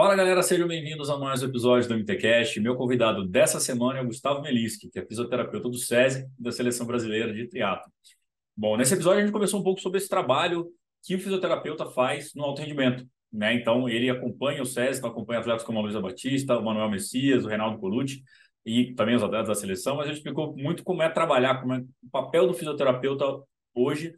Fala galera, sejam bem-vindos a mais um episódio do MTCast. Meu convidado dessa semana é o Gustavo Meliski, que é fisioterapeuta do SESI da Seleção Brasileira de Triatlo. Bom, nesse episódio a gente conversou um pouco sobre esse trabalho que o fisioterapeuta faz no alto rendimento. Né? Então, ele acompanha o SESI, então acompanha atletas como a Luísa Batista, o Manuel Messias, o Reinaldo Colucci e também os atletas da seleção, mas ele explicou muito como é trabalhar, como é o papel do fisioterapeuta hoje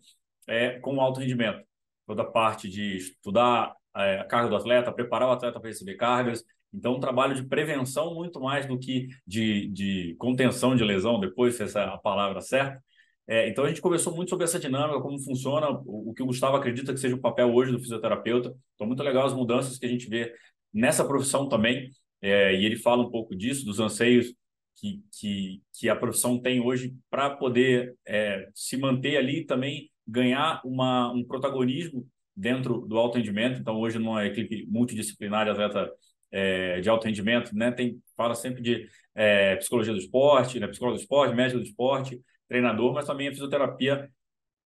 é, com o alto rendimento. Toda a parte de estudar é, a carga do atleta, preparar o atleta para receber cargas. Então, um trabalho de prevenção muito mais do que de, de contenção de lesão, depois, se essa é a palavra certa. É, então, a gente conversou muito sobre essa dinâmica, como funciona, o, o, que o Gustavo acredita que seja o papel hoje do fisioterapeuta. Então, muito legal as mudanças que a gente vê nessa profissão também. É, e ele fala um pouco disso, dos anseios que, que, que a profissão tem hoje para poder é, se manter ali também ganhar uma, um protagonismo dentro do alto rendimento. Então, hoje, numa equipe multidisciplinar de atleta é, de alto rendimento, né, tem, fala sempre de é, psicologia do esporte, né, do esporte, médico do esporte, treinador, mas também a fisioterapia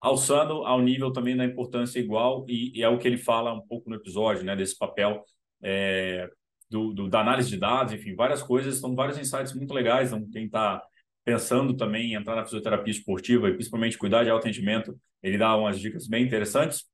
alçando ao nível também da importância igual e, e, é o que ele fala um pouco no episódio, né, desse papel é, do, do, da análise de dados, enfim, várias coisas, são vários insights muito legais, então quem está pensando também em entrar na fisioterapia esportiva e principalmente cuidar de alto rendimento, ele dá umas dicas bem interessantes.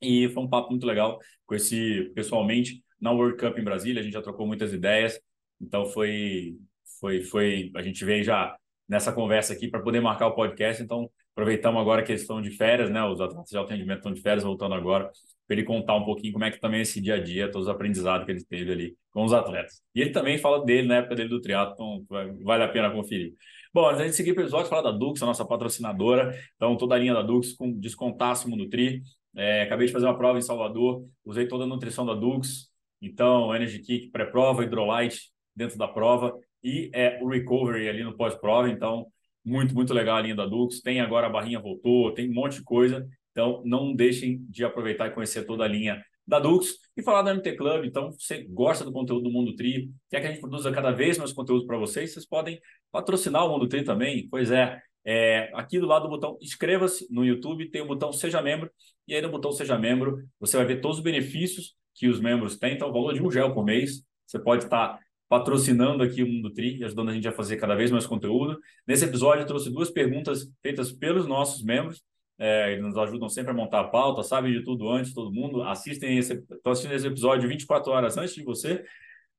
E foi um papo muito legal com esse pessoalmente na World Cup em Brasília. A gente já trocou muitas ideias, então foi foi foi a gente veio já nessa conversa aqui para poder marcar o podcast. Então aproveitamos agora que eles estão de férias, né? Os atletas de atendimento estão de férias, voltando agora para ele contar um pouquinho como é que também é esse dia a dia, todos os aprendizados que ele teve ali com os atletas. E ele também fala dele na época dele do triatlo, então vale a pena conferir. Bom, antes de seguir o episódio, falar da Dux, a nossa patrocinadora. Então, toda a linha da Dux com descontássimo no Tri. É, acabei de fazer uma prova em Salvador, usei toda a nutrição da Dux, então Energy Kick pré-prova, Hydrolyte dentro da prova e é o Recovery ali no pós-prova, então muito, muito legal a linha da Dux. Tem agora a barrinha voltou, tem um monte de coisa, então não deixem de aproveitar e conhecer toda a linha da Dux e falar da MT Club. Então, você gosta do conteúdo do Mundo Tri, quer que a gente produza cada vez mais conteúdo para vocês, vocês podem patrocinar o Mundo Tri também. Pois é, é, aqui do lado do botão inscreva-se no YouTube, tem o botão Seja Membro, e aí no botão Seja Membro você vai ver todos os benefícios que os membros têm. Então, o valor de um gel por mês, você pode estar patrocinando aqui o Mundo Tri e ajudando a gente a fazer cada vez mais conteúdo. Nesse episódio, eu trouxe duas perguntas feitas pelos nossos membros. É, eles nos ajudam sempre a montar a pauta, sabem de tudo antes, todo mundo. Assistem esse, estão assistindo esse episódio 24 horas antes de você.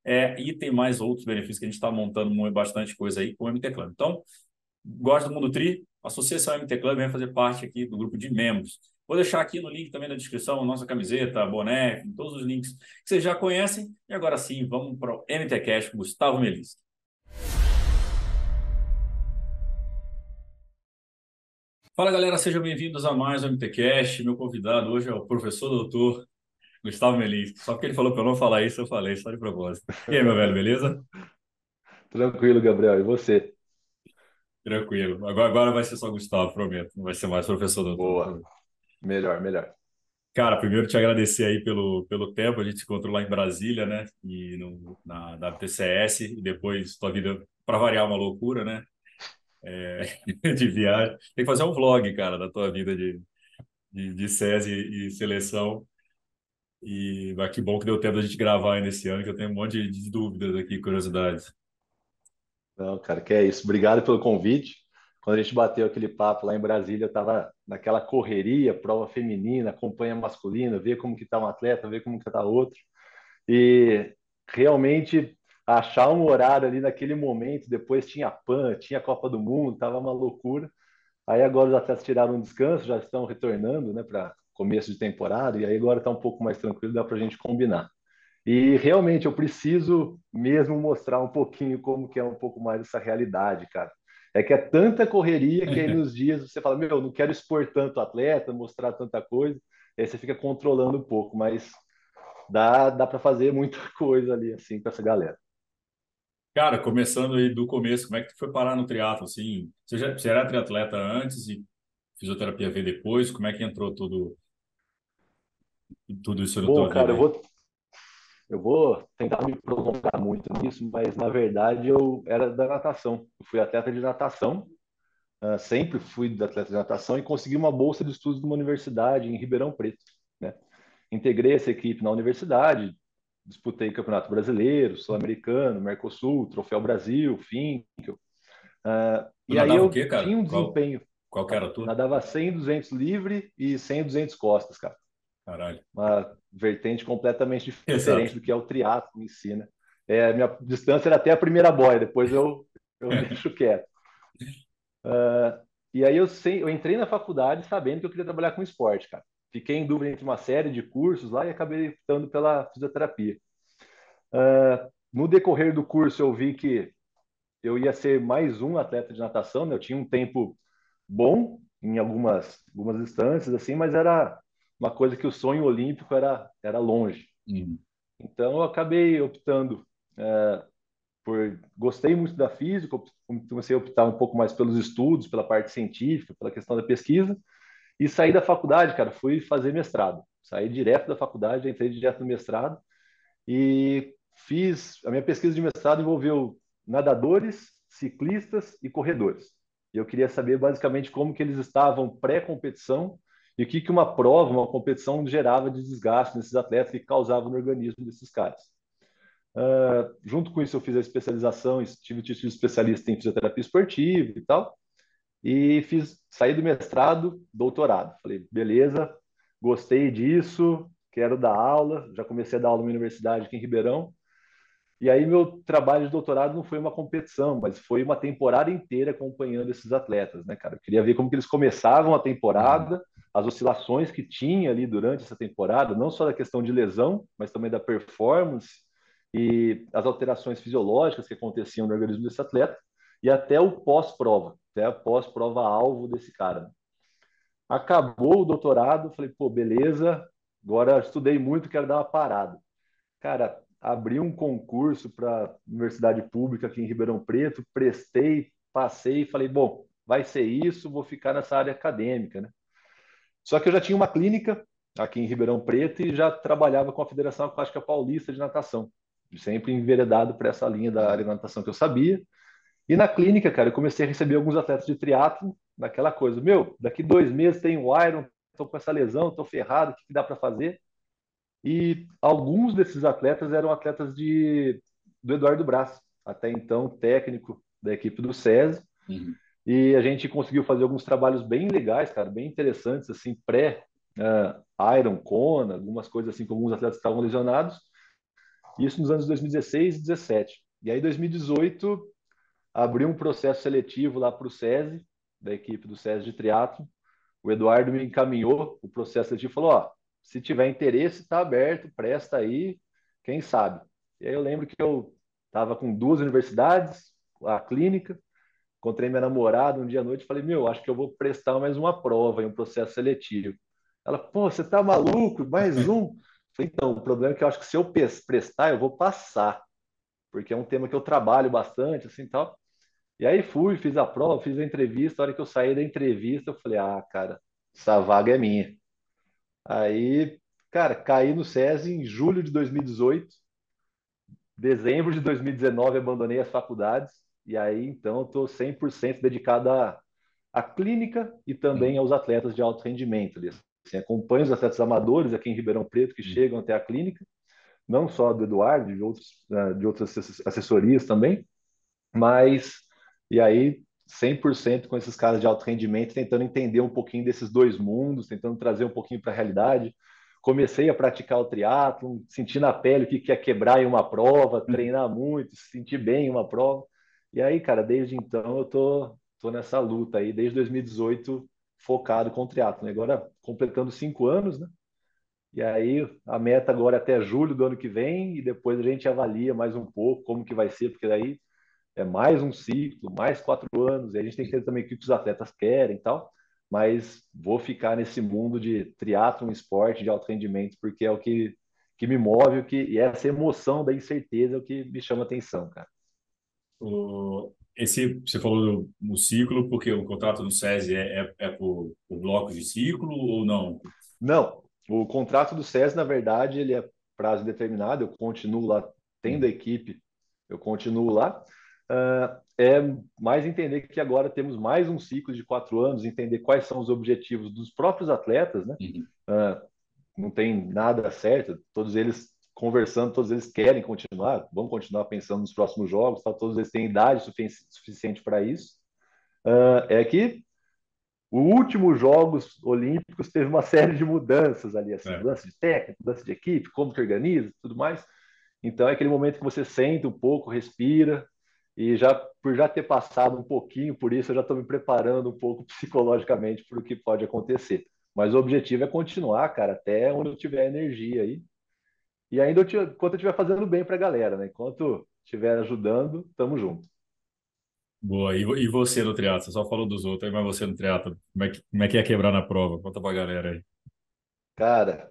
É, e tem mais outros benefícios que a gente está montando bastante coisa aí com o MT Club. Então, gosta do Mundo Tri, Associação MT Club vem fazer parte aqui do grupo de membros. Vou deixar aqui no link também na descrição nossa camiseta, boné, todos os links que vocês já conhecem. E agora sim, vamos para o MT Cash com Gustavo Melis. Fala galera, sejam bem-vindos a mais um MT Cash. Meu convidado hoje é o professor doutor Gustavo Melis. Só porque ele falou para eu não falar isso, eu falei, só de propósito. E aí, meu velho, beleza? Tranquilo, Gabriel. E você? Tranquilo. Agora, agora vai ser só Gustavo, prometo. Não vai ser mais professor doutor. Boa. Melhor, melhor. Cara, primeiro te agradecer aí pelo, pelo tempo. A gente se encontrou lá em Brasília, né? E no, na WTCS. E depois tua vida, para variar, uma loucura, né? É, de viagem. Tem que fazer um vlog, cara, da tua vida de, de, de SESI e seleção. E mas que bom que deu tempo da gente gravar ainda esse ano, que eu tenho um monte de, de dúvidas aqui, curiosidades. Não, cara, que é isso. Obrigado pelo convite. Quando a gente bateu aquele papo lá em Brasília, eu estava naquela correria, prova feminina, acompanha masculina, ver como que está um atleta, ver como que está outro. E realmente achar um horário ali naquele momento, depois tinha PAN, tinha Copa do Mundo, estava uma loucura. Aí agora os atletas tiraram um descanso, já estão retornando né, para começo de temporada, e aí agora está um pouco mais tranquilo, dá para a gente combinar. E realmente eu preciso mesmo mostrar um pouquinho como que é um pouco mais essa realidade, cara. É que é tanta correria que aí nos dias você fala, meu, não quero expor tanto atleta, mostrar tanta coisa, aí você fica controlando um pouco, mas dá, dá para fazer muita coisa ali, assim, com essa galera. Cara, começando aí do começo, como é que tu foi parar no triatlo, assim? Você, já, você era triatleta antes e fisioterapia veio depois? Como é que entrou tudo, tudo isso no Bom, cara, eu vou, eu vou tentar me prolongar muito nisso, mas na verdade eu era da natação. Eu fui atleta de natação, uh, sempre fui atleta de natação e consegui uma bolsa de estudos numa universidade em Ribeirão Preto. Né? Integrei essa equipe na universidade, disputei Campeonato Brasileiro, Sul-Americano, Mercosul, Troféu Brasil, FINC. Uh, e aí eu quê, tinha um desempenho. Qual, qual que era tudo? Nadava 100, 200 livre e 100, 200 costas, cara. Caralho. Uma vertente completamente diferente Exato. do que é o triatlo em si, né? É, minha distância era até a primeira boia, depois eu, eu deixo quieto. Uh, e aí eu, sei, eu entrei na faculdade sabendo que eu queria trabalhar com esporte, cara. Fiquei em dúvida entre uma série de cursos lá e acabei optando pela fisioterapia. Uh, no decorrer do curso eu vi que eu ia ser mais um atleta de natação, né? Eu tinha um tempo bom em algumas algumas instâncias assim, mas era uma coisa que o sonho olímpico era era longe. Uhum. Então eu acabei optando uh, por gostei muito da física, comecei a optar um pouco mais pelos estudos, pela parte científica, pela questão da pesquisa, e saí da faculdade, cara, fui fazer mestrado. Saí direto da faculdade, entrei direto no mestrado e fiz a minha pesquisa de mestrado envolveu nadadores, ciclistas e corredores. E eu queria saber basicamente como que eles estavam pré-competição e o que que uma prova, uma competição gerava de desgaste nesses atletas e causava no organismo desses caras. Uh, junto com isso, eu fiz a especialização, tive título de especialista em fisioterapia esportiva e tal, e fiz, saí do mestrado, doutorado. Falei, beleza, gostei disso, quero dar aula, já comecei a dar aula na universidade aqui em Ribeirão. E aí meu trabalho de doutorado não foi uma competição, mas foi uma temporada inteira acompanhando esses atletas, né, cara? Eu queria ver como que eles começavam a temporada, as oscilações que tinha ali durante essa temporada, não só da questão de lesão, mas também da performance e as alterações fisiológicas que aconteciam no organismo desse atleta e até o pós-prova, até a pós-prova-alvo desse cara. Acabou o doutorado, falei, pô, beleza, agora estudei muito, quero dar uma parada. Cara, abri um concurso para universidade pública aqui em Ribeirão Preto, prestei, passei e falei, bom, vai ser isso, vou ficar nessa área acadêmica, né? Só que eu já tinha uma clínica aqui em Ribeirão Preto e já trabalhava com a Federação Aquática Paulista de Natação, sempre enveredado para essa linha da área de natação que eu sabia. E na clínica, cara, eu comecei a receber alguns atletas de triatlo, naquela coisa, meu, daqui dois meses tem o Iron, estou com essa lesão, estou ferrado, o que, que dá para fazer? E alguns desses atletas eram atletas de, do Eduardo Braz, até então técnico da equipe do SESI. Uhum. E a gente conseguiu fazer alguns trabalhos bem legais, cara, bem interessantes, assim, pré uh, Iron, Kona, algumas coisas assim, com alguns atletas que estavam lesionados. Isso nos anos 2016 e 2017. E aí, 2018, abri um processo seletivo lá para o SESI, da equipe do SESI de triatlo. O Eduardo me encaminhou o processo seletivo e falou: ó, se tiver interesse, está aberto, presta aí, quem sabe. E aí eu lembro que eu estava com duas universidades, a clínica, encontrei minha namorada um dia à noite e falei: meu, acho que eu vou prestar mais uma prova em um processo seletivo. Ela, pô, você tá maluco? Mais um? Falei, então, o problema é que eu acho que se eu prestar, eu vou passar porque é um tema que eu trabalho bastante, assim, tal. E aí fui, fiz a prova, fiz a entrevista, a hora que eu saí da entrevista, eu falei, ah, cara, essa vaga é minha. Aí, cara, caí no SESI em julho de 2018, dezembro de 2019 abandonei as faculdades, e aí, então, estou 100% dedicado à, à clínica e também aos atletas de alto rendimento. Assim, acompanho os atletas amadores aqui em Ribeirão Preto que chegam até a clínica, não só do Eduardo, de, outros, né, de outras assessorias também, mas, e aí, 100% com esses caras de alto rendimento, tentando entender um pouquinho desses dois mundos, tentando trazer um pouquinho para a realidade. Comecei a praticar o triatlo, senti na pele o que é quebrar em uma prova, treinar muito, sentir bem em uma prova. E aí, cara, desde então eu tô, tô nessa luta aí, desde 2018, focado com o triatlo. Agora, completando cinco anos, né? E aí a meta agora é até julho do ano que vem e depois a gente avalia mais um pouco como que vai ser, porque daí é mais um ciclo, mais quatro anos, e a gente tem que ter também o que os atletas querem e tal, mas vou ficar nesse mundo de triatlo, esporte de alto rendimento, porque é o que, que me move, o que, e essa emoção da incerteza é o que me chama atenção, cara. O, esse, você falou do, do ciclo, porque o contrato do SESI é, é, é por, por blocos de ciclo ou não? Não, o contrato do SES, na verdade, ele é prazo determinado, eu continuo lá, tendo a equipe, eu continuo lá. Uh, é mais entender que agora temos mais um ciclo de quatro anos, entender quais são os objetivos dos próprios atletas, né? Uhum. Uh, não tem nada certo, todos eles conversando, todos eles querem continuar, vão continuar pensando nos próximos jogos, tá? todos eles têm idade suficiente para isso. Uh, é que o último Jogos Olímpicos teve uma série de mudanças ali, assim, é. mudança de técnica, mudança de equipe, como que organiza, tudo mais. Então é aquele momento que você senta um pouco, respira, e já por já ter passado um pouquinho por isso, eu já estou me preparando um pouco psicologicamente para o que pode acontecer. Mas o objetivo é continuar, cara, até onde eu tiver energia aí. E ainda eu, enquanto eu estiver fazendo bem para a galera, né? Enquanto estiver ajudando, tamo junto. Boa. E, e você no triatlo? Você só falou dos outros, mas você no triatlo, como é que, como é que é quebrar na prova? Conta pra galera aí. Cara,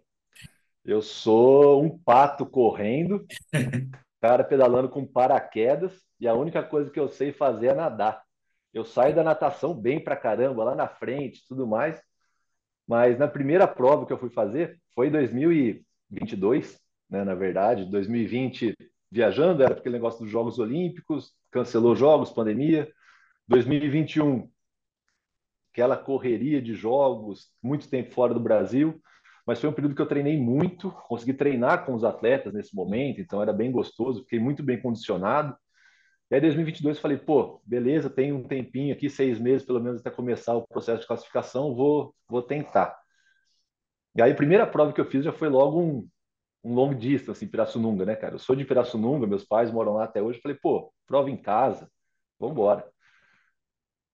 eu sou um pato correndo, cara pedalando com paraquedas, e a única coisa que eu sei fazer é nadar. Eu saio da natação bem pra caramba, lá na frente, tudo mais. Mas na primeira prova que eu fui fazer, foi em 2022, né, na verdade, 2020 viajando, era aquele negócio dos Jogos Olímpicos, cancelou jogos, pandemia. 2021, aquela correria de jogos, muito tempo fora do Brasil mas foi um período que eu treinei muito, consegui treinar com os atletas nesse momento, então era bem gostoso, fiquei muito bem condicionado. E aí, 2022, falei, pô, beleza, tem um tempinho aqui, seis meses pelo menos até começar o processo de classificação, vou, vou tentar. E aí, a primeira prova que eu fiz já foi logo um, um long distance em Pirassununga, né, cara? Eu sou de Pirassununga, meus pais moram lá até hoje. Falei, pô, prova em casa, vamos embora.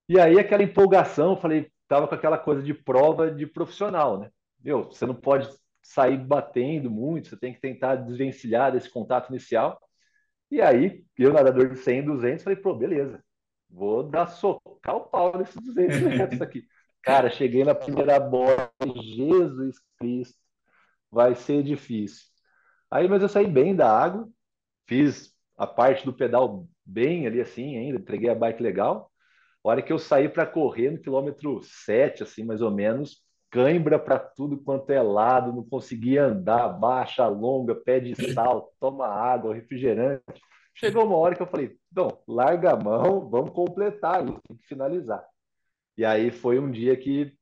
E aí, aquela empolgação, falei, tava com aquela coisa de prova de profissional, né? Meu, você não pode sair batendo muito, você tem que tentar desvencilhar desse contato inicial. E aí, eu, nadador de 100, 200, falei, pô, beleza, vou dar socar o pau nesses 200 metros aqui. Cara, cheguei na primeira bola, Jesus Cristo, vai ser difícil. Aí, mas eu saí bem da água, fiz a parte do pedal bem ali assim ainda, entreguei a bike legal. A hora que eu saí para correr no quilômetro 7, assim, mais ou menos, cãibra para tudo quanto é lado, não conseguia andar, baixa, longa, pé de sal, toma água, refrigerante. Chegou uma hora que eu falei, não, larga a mão, vamos completar tem que finalizar. E aí foi um dia que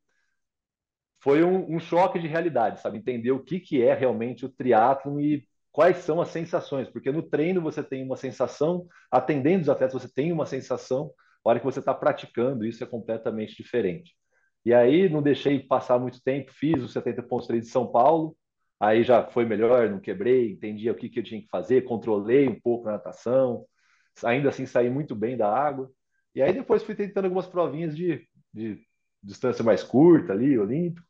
foi um, um choque de realidade, sabe? Entender o que, que é realmente o triatlon e quais são as sensações, porque no treino você tem uma sensação, atendendo os atletas você tem uma sensação, a hora que você está praticando isso é completamente diferente. E aí não deixei passar muito tempo, fiz o 70.3 de São Paulo, aí já foi melhor, não quebrei, entendi o que, que eu tinha que fazer, controlei um pouco a natação, ainda assim saí muito bem da água. E aí depois fui tentando algumas provinhas de, de distância mais curta ali, olímpico.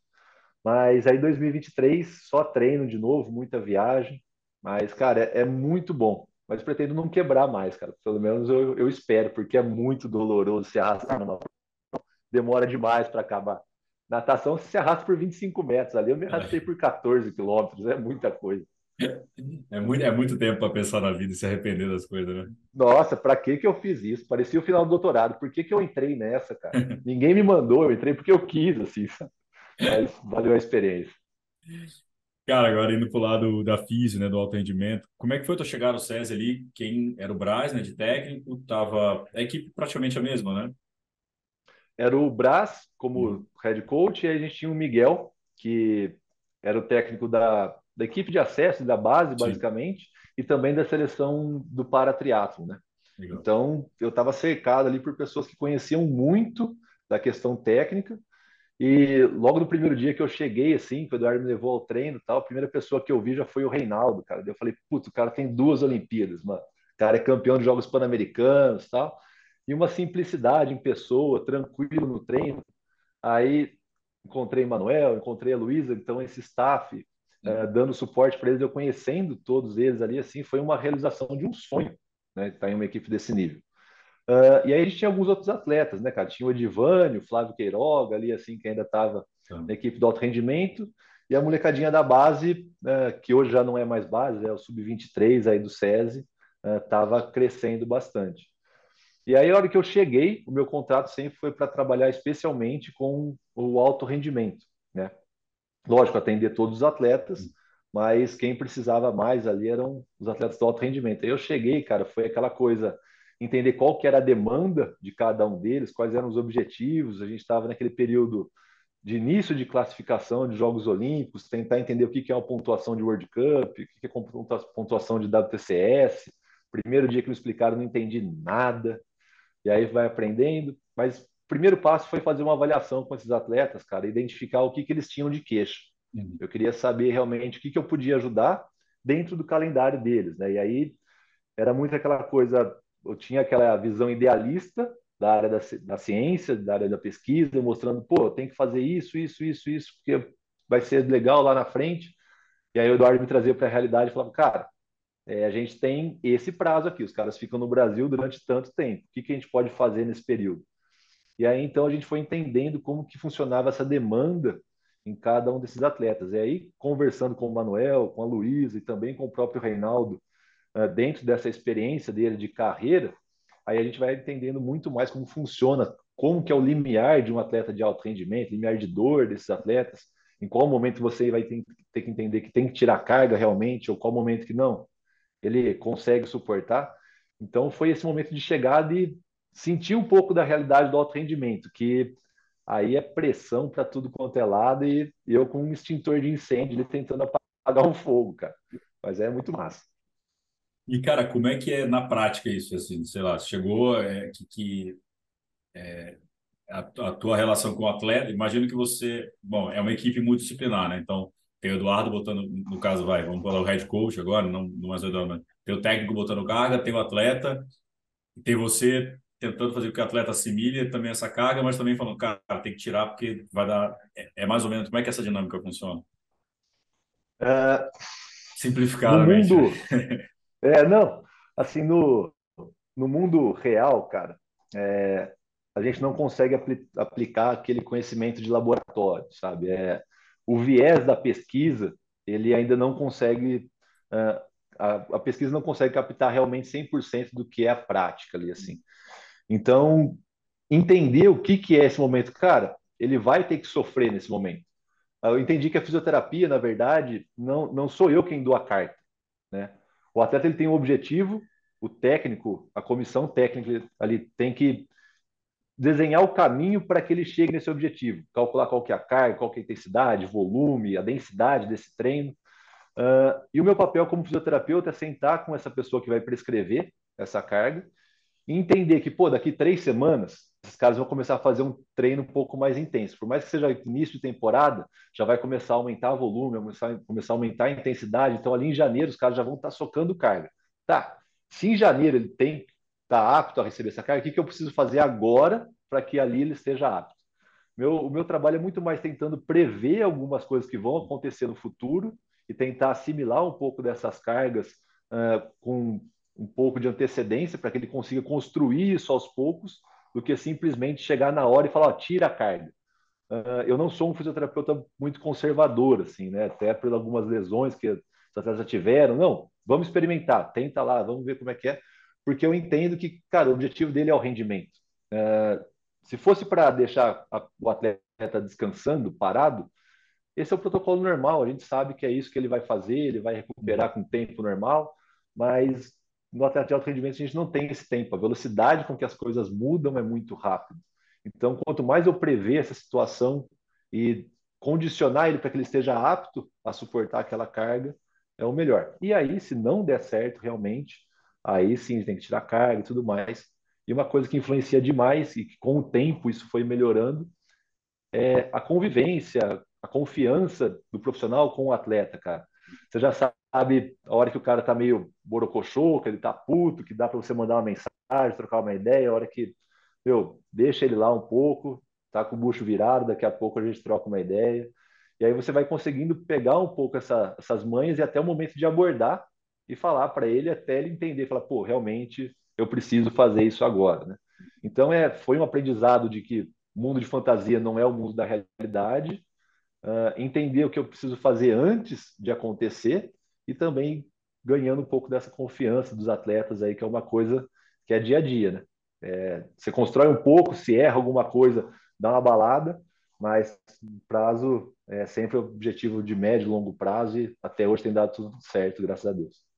Mas aí 2023 só treino de novo, muita viagem. Mas, cara, é, é muito bom. Mas pretendo não quebrar mais, cara. Pelo menos eu, eu espero, porque é muito doloroso se arrastar numa demora demais para acabar. Natação se arrasta por 25 metros, ali eu me arrastei por 14 quilômetros, é muita coisa. É muito, é muito tempo para pensar na vida e se arrepender das coisas, né? Nossa, para que que eu fiz isso? Parecia o final do doutorado. Por que que eu entrei nessa, cara? Ninguém me mandou, eu entrei porque eu quis, assim. Mas valeu a experiência. Cara, agora indo para o lado da física, né, do alto rendimento, como é que foi tu chegar no SESI ali? Quem era o Braz, né, de técnico, tava a equipe praticamente a mesma, né? Era o Brás como uhum. head coach, e a gente tinha o Miguel, que era o técnico da, da equipe de acesso, da base, Sim. basicamente, e também da seleção do paratriatlo, né? Legal. Então, eu estava cercado ali por pessoas que conheciam muito da questão técnica, e logo no primeiro dia que eu cheguei, assim, que o Eduardo me levou ao treino tal, a primeira pessoa que eu vi já foi o Reinaldo, cara. Eu falei, putz, o cara tem duas Olimpíadas, mano. O cara é campeão de Jogos Pan-Americanos tal e uma simplicidade em pessoa, tranquilo no treino. Aí encontrei Manuel, encontrei a Luísa, então esse staff uh, dando suporte para eles, eu conhecendo todos eles ali, assim, foi uma realização de um sonho, né? Estar tá em uma equipe desse nível. Uh, e aí a gente tinha alguns outros atletas, né, cara? Tinha o Edivânio, o Flávio Queiroga ali, assim, que ainda estava na equipe do alto rendimento, e a molecadinha da base, uh, que hoje já não é mais base, é o sub-23 aí do SESI, estava crescendo bastante. E aí, a hora que eu cheguei, o meu contrato sempre foi para trabalhar especialmente com o alto rendimento, né? Lógico, atender todos os atletas, mas quem precisava mais ali eram os atletas do alto rendimento. Aí eu cheguei, cara, foi aquela coisa, entender qual que era a demanda de cada um deles, quais eram os objetivos. A gente estava naquele período de início de classificação de Jogos Olímpicos, tentar entender o que é uma pontuação de World Cup, o que é pontuação de WTCS. Primeiro dia que me explicaram, não entendi nada. E aí vai aprendendo. Mas o primeiro passo foi fazer uma avaliação com esses atletas, cara, identificar o que, que eles tinham de queixo. Uhum. Eu queria saber realmente o que, que eu podia ajudar dentro do calendário deles. Né? E aí era muito aquela coisa, eu tinha aquela visão idealista da área da, da ciência, da área da pesquisa, mostrando, pô, tem que fazer isso, isso, isso, isso, porque vai ser legal lá na frente. E aí o Eduardo me trazia para a realidade e falava, cara, é, a gente tem esse prazo aqui, os caras ficam no Brasil durante tanto tempo, o que, que a gente pode fazer nesse período? E aí então a gente foi entendendo como que funcionava essa demanda em cada um desses atletas. E aí, conversando com o Manuel, com a Luísa e também com o próprio Reinaldo, uh, dentro dessa experiência dele de carreira, aí a gente vai entendendo muito mais como funciona, como que é o limiar de um atleta de alto rendimento, limiar de dor desses atletas, em qual momento você vai ter que entender que tem que tirar carga realmente, ou qual momento que não, ele consegue suportar. Então foi esse momento de chegada e sentir um pouco da realidade do alto rendimento, que aí é pressão para tudo quanto é lado e eu com um extintor de incêndio ele tentando apagar um fogo, cara. Mas é muito massa. E, cara, como é que é na prática isso? Assim, sei lá, chegou é, que, que é, a, a, tua relação com o atleta, imagino que você, bom, é uma equipe multidisciplinar, né? Então, tem o Eduardo botando, no caso, vai, vamos falar o head coach agora, não, não mais o Eduardo, mas tem o técnico botando carga, tem o atleta, tem você tentando fazer com que o atleta assimile também essa carga, mas também falando, cara, tem que tirar porque vai dar. É, é mais ou menos como é que essa dinâmica funciona? É... Simplificadamente. No mundo, É, não, assim, no, no mundo real, cara, é, a gente não consegue apl aplicar aquele conhecimento de laboratório, sabe? É, o viés da pesquisa, ele ainda não consegue, uh, a, a, pesquisa não consegue captar realmente 100% do que é a prática ali, assim. Então, entender o que, que é esse momento, cara, ele vai ter que sofrer nesse momento. Eu entendi que a fisioterapia, na verdade, não, não sou eu quem dou a carta, né? O atleta ele tem um objetivo, o técnico, a comissão técnica ali tem que desenhar o caminho para que ele chegue nesse objetivo, calcular qual que é a carga, qual que é a intensidade, volume, a densidade desse treino. Uh, e o meu papel como fisioterapeuta é sentar com essa pessoa que vai prescrever essa carga e entender que, pô, daqui três semanas, esses caras vão começar a fazer um treino um pouco mais intenso. Por mais que seja início de temporada, já vai começar a aumentar o volume, começar, começar a aumentar a intensidade. Então, ali em janeiro, os caras já vão estar socando carga. Tá, se em janeiro ele tem está apto a receber essa carga, o que, que eu preciso fazer agora para que ali ele esteja apto? Meu, o meu trabalho é muito mais tentando prever algumas coisas que vão acontecer no futuro e tentar assimilar um pouco dessas cargas uh, com um pouco de antecedência para que ele consiga construir isso aos poucos, do que simplesmente chegar na hora e falar, ó, tira a carga. Uh, eu não sou um fisioterapeuta muito conservador, assim, né? Até por algumas lesões que os atletas já tiveram. Não, vamos experimentar, tenta lá, vamos ver como é que é, porque eu entendo que, cara, o objetivo dele é o rendimento. Uh, se fosse para deixar a, o atleta descansando, parado, esse é o protocolo normal. A gente sabe que é isso que ele vai fazer, ele vai recuperar com tempo normal, mas no atleta de alto rendimento a gente não tem esse tempo. A velocidade com que as coisas mudam é muito rápido. Então, quanto mais eu prever essa situação e condicionar ele para que ele esteja apto a suportar aquela carga, é o melhor. E aí, se não der certo realmente, aí sim gente tem que tirar carga e tudo mais. E uma coisa que influencia demais e que com o tempo isso foi melhorando é a convivência, a confiança do profissional com o atleta, cara. Você já sabe a hora que o cara tá meio borocochô, que ele tá puto, que dá para você mandar uma mensagem, trocar uma ideia, a hora que, meu, deixa ele lá um pouco, tá com o bucho virado, daqui a pouco a gente troca uma ideia. E aí você vai conseguindo pegar um pouco essa, essas manhas e até o momento de abordar e falar para ele até ele entender, falar, pô, realmente eu preciso fazer isso agora, né? Então é, foi um aprendizado de que mundo de fantasia não é o mundo da realidade, uh, entender o que eu preciso fazer antes de acontecer e também ganhando um pouco dessa confiança dos atletas aí, que é uma coisa que é dia a dia, né? É, você constrói um pouco, se erra alguma coisa, dá uma balada, mas prazo é sempre objetivo de médio e longo prazo e até hoje tem dado tudo certo, graças a Deus.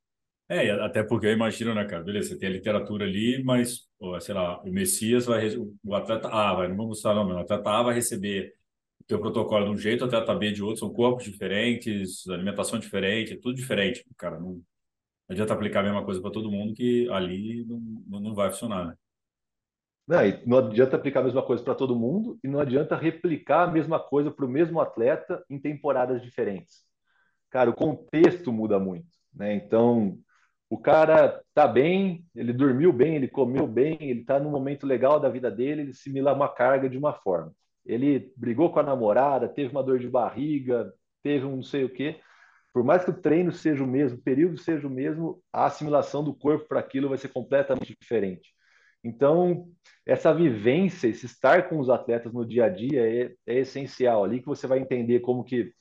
É, até porque eu imagino, né, cara? Beleza, você tem a literatura ali, mas, sei lá, o Messias vai. O atleta A, vai, não vamos mostrar o nome, o atleta A vai receber teu protocolo de um jeito, o atleta B de outro, são corpos diferentes, alimentação diferente, é tudo diferente, cara. Não, não adianta aplicar a mesma coisa para todo mundo que ali não, não vai funcionar, né? Não, não adianta aplicar a mesma coisa para todo mundo e não adianta replicar a mesma coisa para o mesmo atleta em temporadas diferentes. Cara, o contexto muda muito, né? Então, o cara tá bem, ele dormiu bem, ele comeu bem, ele tá num momento legal da vida dele, ele assimila uma carga de uma forma. Ele brigou com a namorada, teve uma dor de barriga, teve um não sei o quê. Por mais que o treino seja o mesmo, o período seja o mesmo, a assimilação do corpo para aquilo vai ser completamente diferente. Então, essa vivência, esse estar com os atletas no dia a dia é, é essencial. Ali que você vai entender como que,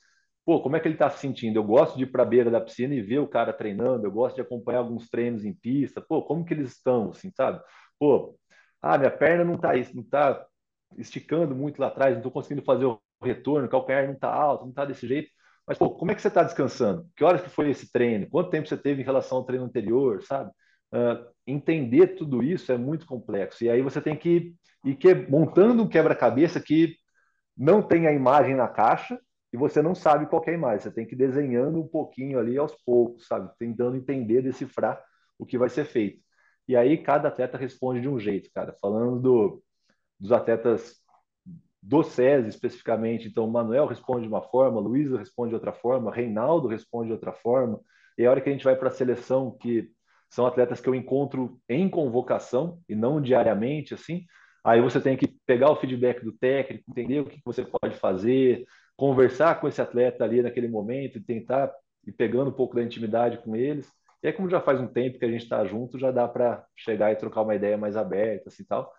pô, como é que ele está se sentindo. Eu gosto de ir para a beira da piscina e ver o cara treinando, eu gosto de acompanhar alguns treinos em pista. Pô, como que eles estão, assim, sabe? Pô, ah, minha perna não está não tá esticando muito lá atrás, não estou conseguindo fazer o retorno, o calcanhar não está alto, não está desse jeito. Mas, pô, como é que você está descansando? Que horas que foi esse treino? Quanto tempo você teve em relação ao treino anterior, sabe? Uh, entender tudo isso é muito complexo. E aí você tem que ir que, montando um quebra-cabeça que não tem a imagem na caixa e você não sabe qual é a imagem. Você tem que ir desenhando um pouquinho ali aos poucos, sabe? Tentando entender, decifrar o que vai ser feito. E aí cada atleta responde de um jeito, cara. Falando do, dos atletas do SES especificamente, então o Manuel responde de uma forma, Luísa responde de outra forma, Reinaldo responde de outra forma. E a hora que a gente vai para a seleção, que são atletas que eu encontro em convocação e não diariamente, assim. Aí você tem que pegar o feedback do técnico, entender o que você pode fazer, conversar com esse atleta ali naquele momento e tentar ir pegando um pouco da intimidade com eles. E aí, como já faz um tempo que a gente está junto, já dá para chegar e trocar uma ideia mais aberta, assim tal.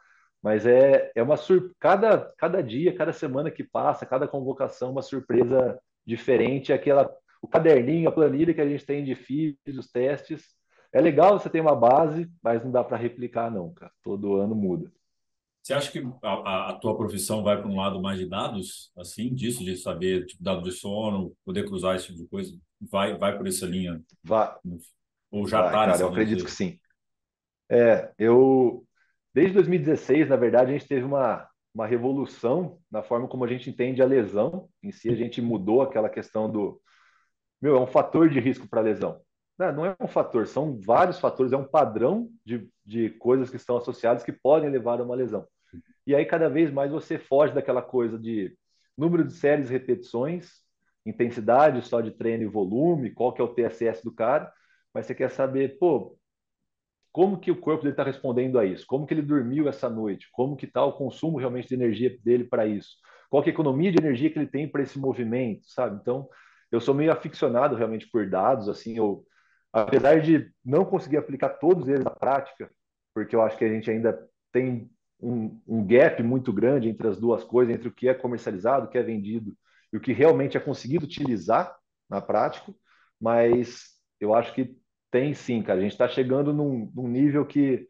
Mas é, é uma sur... cada, cada dia, cada semana que passa, cada convocação, uma surpresa diferente. Aquela, o caderninho, a planilha que a gente tem de FIS, os testes, é legal você ter uma base, mas não dá para replicar, não, cara. Todo ano muda. Você acha que a, a tua profissão vai para um lado mais de dados, assim, disso, de saber, tipo, dado de sono, poder cruzar esse tipo de coisa? Vai, vai por essa linha? Vai. Ou já está nessa Eu acredito que sim. É, eu... Desde 2016, na verdade, a gente teve uma, uma revolução na forma como a gente entende a lesão. Em si, a gente mudou aquela questão do... Meu, é um fator de risco para lesão. Não, não é um fator, são vários fatores, é um padrão de, de coisas que estão associadas que podem levar a uma lesão. E aí, cada vez mais, você foge daquela coisa de número de séries, repetições, intensidade só de treino e volume, qual que é o TSS do cara, mas você quer saber, pô, como que o corpo dele está respondendo a isso? Como que ele dormiu essa noite? Como que está o consumo realmente de energia dele para isso? Qual que é a economia de energia que ele tem para esse movimento, sabe? Então, eu sou meio aficionado realmente por dados, assim, eu apesar de não conseguir aplicar todos eles na prática, porque eu acho que a gente ainda tem um, um, gap muito grande entre as duas coisas, entre o que é comercializado, o que é vendido e o que realmente é conseguido utilizar na prática, mas eu acho que tem sim, cara. A gente está chegando num, num, nível que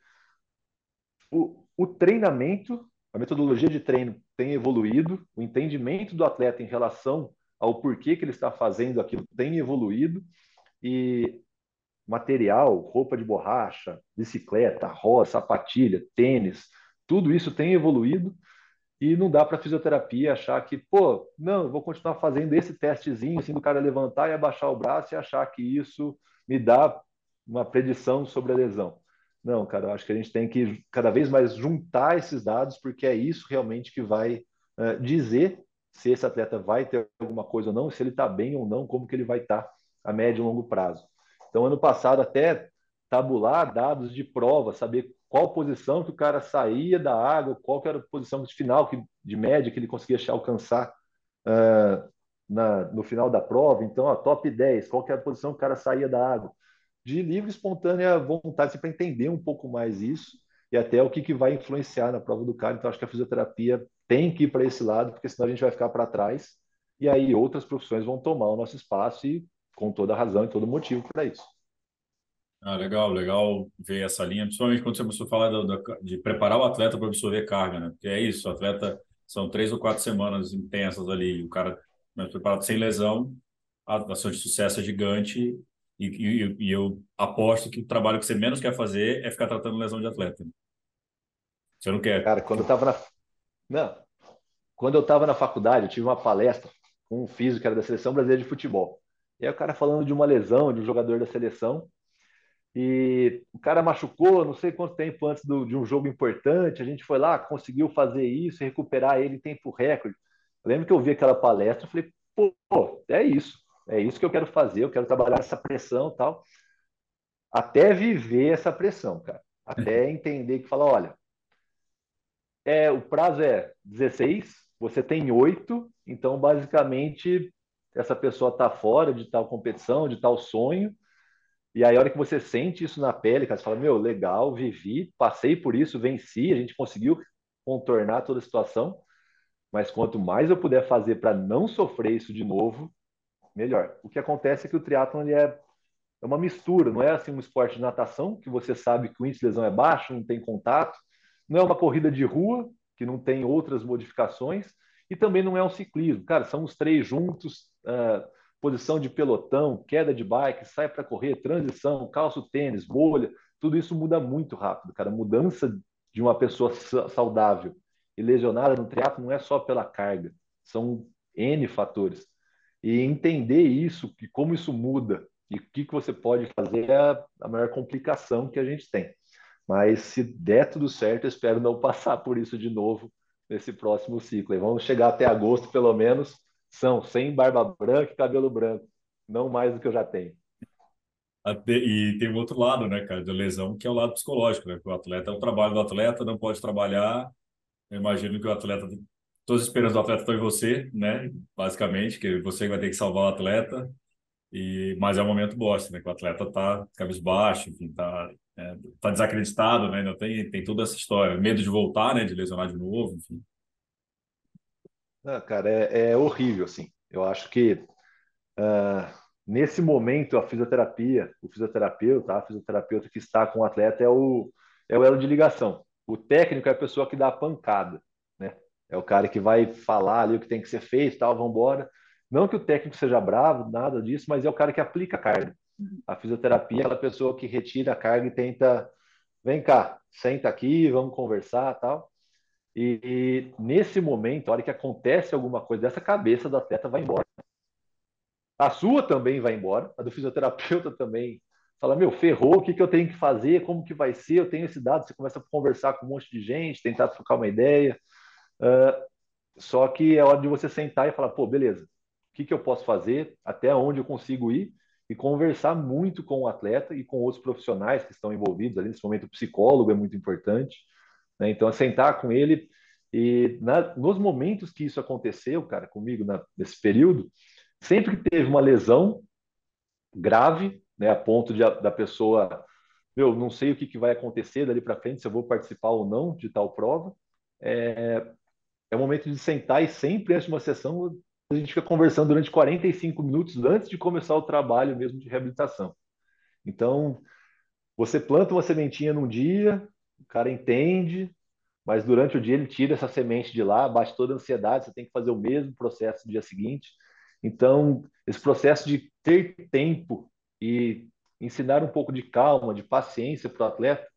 o, o treinamento, a metodologia de treino tem evoluído, o entendimento do atleta em relação ao porquê que ele está fazendo aquilo tem evoluído e material, roupa de borracha, bicicleta, roça, sapatilha, tênis, tudo isso tem evoluído e não dá para fisioterapia achar que, pô, não, vou continuar fazendo esse testezinho assim do cara levantar e abaixar o braço e achar que isso me dá uma predição sobre a lesão. Não, cara, eu acho que a gente tem que cada vez mais juntar esses dados, porque é isso realmente que vai uh, dizer se esse atleta vai ter alguma coisa ou não, se ele está bem ou não, como que ele vai estar tá a médio e longo prazo. Então, ano passado, até tabular dados de prova, saber qual posição que o cara saía da água, qual era a posição de final, que, de média, que ele conseguia alcançar uh, na, no final da prova. Então, a top 10, qual era a posição que o cara saía da água. De livre, espontânea vontade, assim, para entender um pouco mais isso e até o que, que vai influenciar na prova do cara. Então, acho que a fisioterapia tem que ir para esse lado, porque senão a gente vai ficar para trás e aí outras profissões vão tomar o nosso espaço e com toda razão e todo motivo para isso. Ah, legal, legal ver essa linha, principalmente quando você começou a falar do, do, de preparar o atleta para absorver carga, né? Porque é isso, o atleta são três ou quatro semanas intensas ali, o cara né, preparado sem lesão, a ação de sucesso é gigante e, e, e, eu aposto que o trabalho que você menos quer fazer é ficar tratando lesão de atleta. Você não quer. Cara, quando eu tava na. Não, quando eu estava na faculdade, eu tive uma palestra com um físico que era da seleção brasileira de futebol. E aí o cara falando de uma lesão de um jogador da seleção. E o cara machucou não sei quanto tempo antes do, de um jogo importante. A gente foi lá, conseguiu fazer isso e recuperar ele em tempo recorde. Eu lembro que eu vi aquela palestra e falei, pô, é isso. É isso que eu quero fazer. Eu quero trabalhar essa pressão tal. Até viver essa pressão, cara. Até entender que fala, olha, é, o prazo é 16, você tem 8, então basicamente essa pessoa está fora de tal competição, de tal sonho. E aí, a hora que você sente isso na pele, cara, você fala: Meu, legal, vivi, passei por isso, venci, a gente conseguiu contornar toda a situação. Mas quanto mais eu puder fazer para não sofrer isso de novo, melhor. O que acontece é que o triatlon ele é, é uma mistura, não é assim um esporte de natação, que você sabe que o índice de lesão é baixo, não tem contato, não é uma corrida de rua, que não tem outras modificações, e também não é um ciclismo. Cara, são os três juntos, uh, posição de pelotão, queda de bike, sai para correr, transição, calço tênis, bolha, tudo isso muda muito rápido, cara. Mudança de uma pessoa saudável e lesionada no triatlo não é só pela carga, são N fatores. E entender isso, e como isso muda e o que, que você pode fazer é a maior complicação que a gente tem. Mas se der tudo certo, espero não passar por isso de novo nesse próximo ciclo. E vamos chegar até agosto, pelo menos, são sem barba branca e cabelo branco, não mais do que eu já tenho. E tem o outro lado, né, cara, da lesão, que é o lado psicológico, né? Que o atleta é o trabalho do atleta, não pode trabalhar. Eu imagino que o atleta, todas as esperanças do atleta estão em você, né? Basicamente, que você vai ter que salvar o atleta. E mas é um momento bosta, né? Que o atleta tá cabisbaixo, enfim, tá é, tá desacreditado, né? Ainda tem, tem toda essa história, medo de voltar, né? De lesionar de novo, enfim. Ah, cara, é, é, horrível, assim. Eu acho que uh, nesse momento a fisioterapia, o fisioterapeuta, a fisioterapeuta que está com o atleta é o, é o elo de ligação. O técnico é a pessoa que dá a pancada, né? É o cara que vai falar ali o que tem que ser feito, tal, vamos embora. Não que o técnico seja bravo, nada disso, mas é o cara que aplica a carga. A fisioterapia é aquela pessoa que retira a carga e tenta, vem cá, senta aqui, vamos conversar, tal. E, nesse momento, a hora que acontece alguma coisa dessa, cabeça do atleta vai embora. A sua também vai embora, a do fisioterapeuta também. Fala, meu, ferrou, o que, que eu tenho que fazer, como que vai ser, eu tenho esse dado, você começa a conversar com um monte de gente, tentar trocar uma ideia. Uh, só que é hora de você sentar e falar, pô, beleza, o que, que eu posso fazer, até onde eu consigo ir, e conversar muito com o atleta e com outros profissionais que estão envolvidos ali. Nesse momento, o psicólogo é muito importante. Né? Então, é sentar com ele e na, nos momentos que isso aconteceu, cara, comigo na, nesse período, sempre que teve uma lesão grave, né, a ponto de, da pessoa, eu não sei o que, que vai acontecer dali para frente, se eu vou participar ou não de tal prova, é, é o momento de sentar e sempre antes de uma sessão a gente fica conversando durante 45 minutos antes de começar o trabalho mesmo de reabilitação. Então, você planta uma sementinha num dia, o cara entende, mas durante o dia ele tira essa semente de lá, bate toda a ansiedade, você tem que fazer o mesmo processo no dia seguinte. Então, esse processo de ter tempo e ensinar um pouco de calma, de paciência para o atleta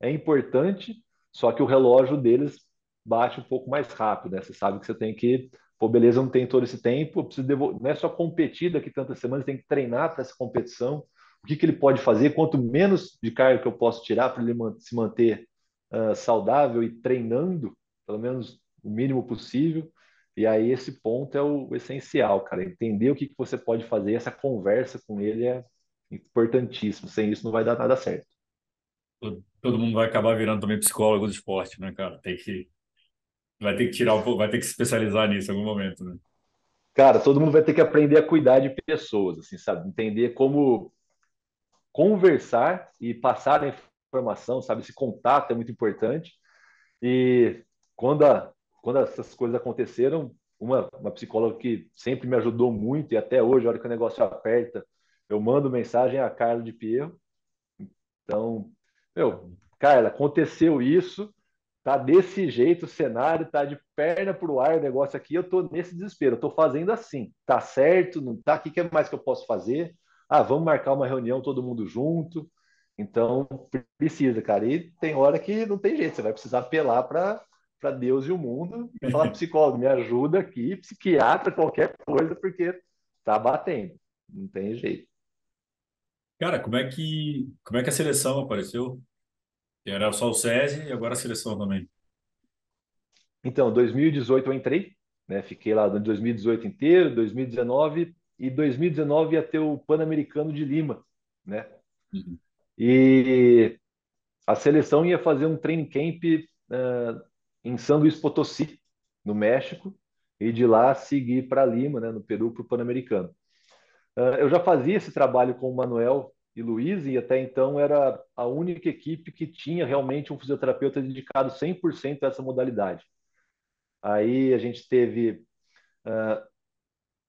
é importante, só que o relógio deles bate um pouco mais rápido, né? Você sabe que você tem que pô, beleza, não tem todo esse tempo, preciso devolver, não é só competir daqui tantas semanas, tem que treinar para essa competição. O que, que ele pode fazer? Quanto menos de carga que eu posso tirar para ele se manter uh, saudável e treinando, pelo menos o mínimo possível. E aí esse ponto é o, essencial, cara. Entender o que, que você pode fazer, essa conversa com ele é importantíssimo. Sem isso não vai dar nada certo. Todo, mundo vai acabar virando também psicólogo do esporte, né, cara? Tem que Vai ter que tirar um vai ter que se especializar nisso em algum momento, né? Cara, todo mundo vai ter que aprender a cuidar de pessoas, assim, sabe? Entender como conversar e passar a informação, sabe? Esse contato é muito importante. E quando, a, quando essas coisas aconteceram, uma, uma psicóloga que sempre me ajudou muito e até hoje, a hora que o negócio aperta, eu mando mensagem a Carla de Pierro. Então, meu, Carla, aconteceu isso, tá desse jeito o cenário, tá de perna pro ar o negócio aqui, eu tô nesse desespero, eu tô fazendo assim, tá certo, não tá, o que, que é mais que eu posso fazer? Ah, vamos marcar uma reunião todo mundo junto. Então, precisa, cara. E tem hora que não tem jeito, você vai precisar apelar para para Deus e o mundo e falar psicólogo, me ajuda aqui, psiquiatra, qualquer coisa, porque tá batendo. Não tem jeito. Cara, como é que como é que a seleção apareceu? Era só o SESI e agora a seleção também. Então, 2018 eu entrei, né? Fiquei lá em 2018 inteiro, 2019 e 2019 ia ter o Pan-Americano de Lima, né? Uhum. E a seleção ia fazer um training camp uh, em São Luís Potosí, no México, e de lá seguir para Lima, né, no Peru, para o Pan-Americano. Uh, eu já fazia esse trabalho com o Manuel e Luiz, e até então era a única equipe que tinha realmente um fisioterapeuta dedicado 100% a essa modalidade. Aí a gente teve uh,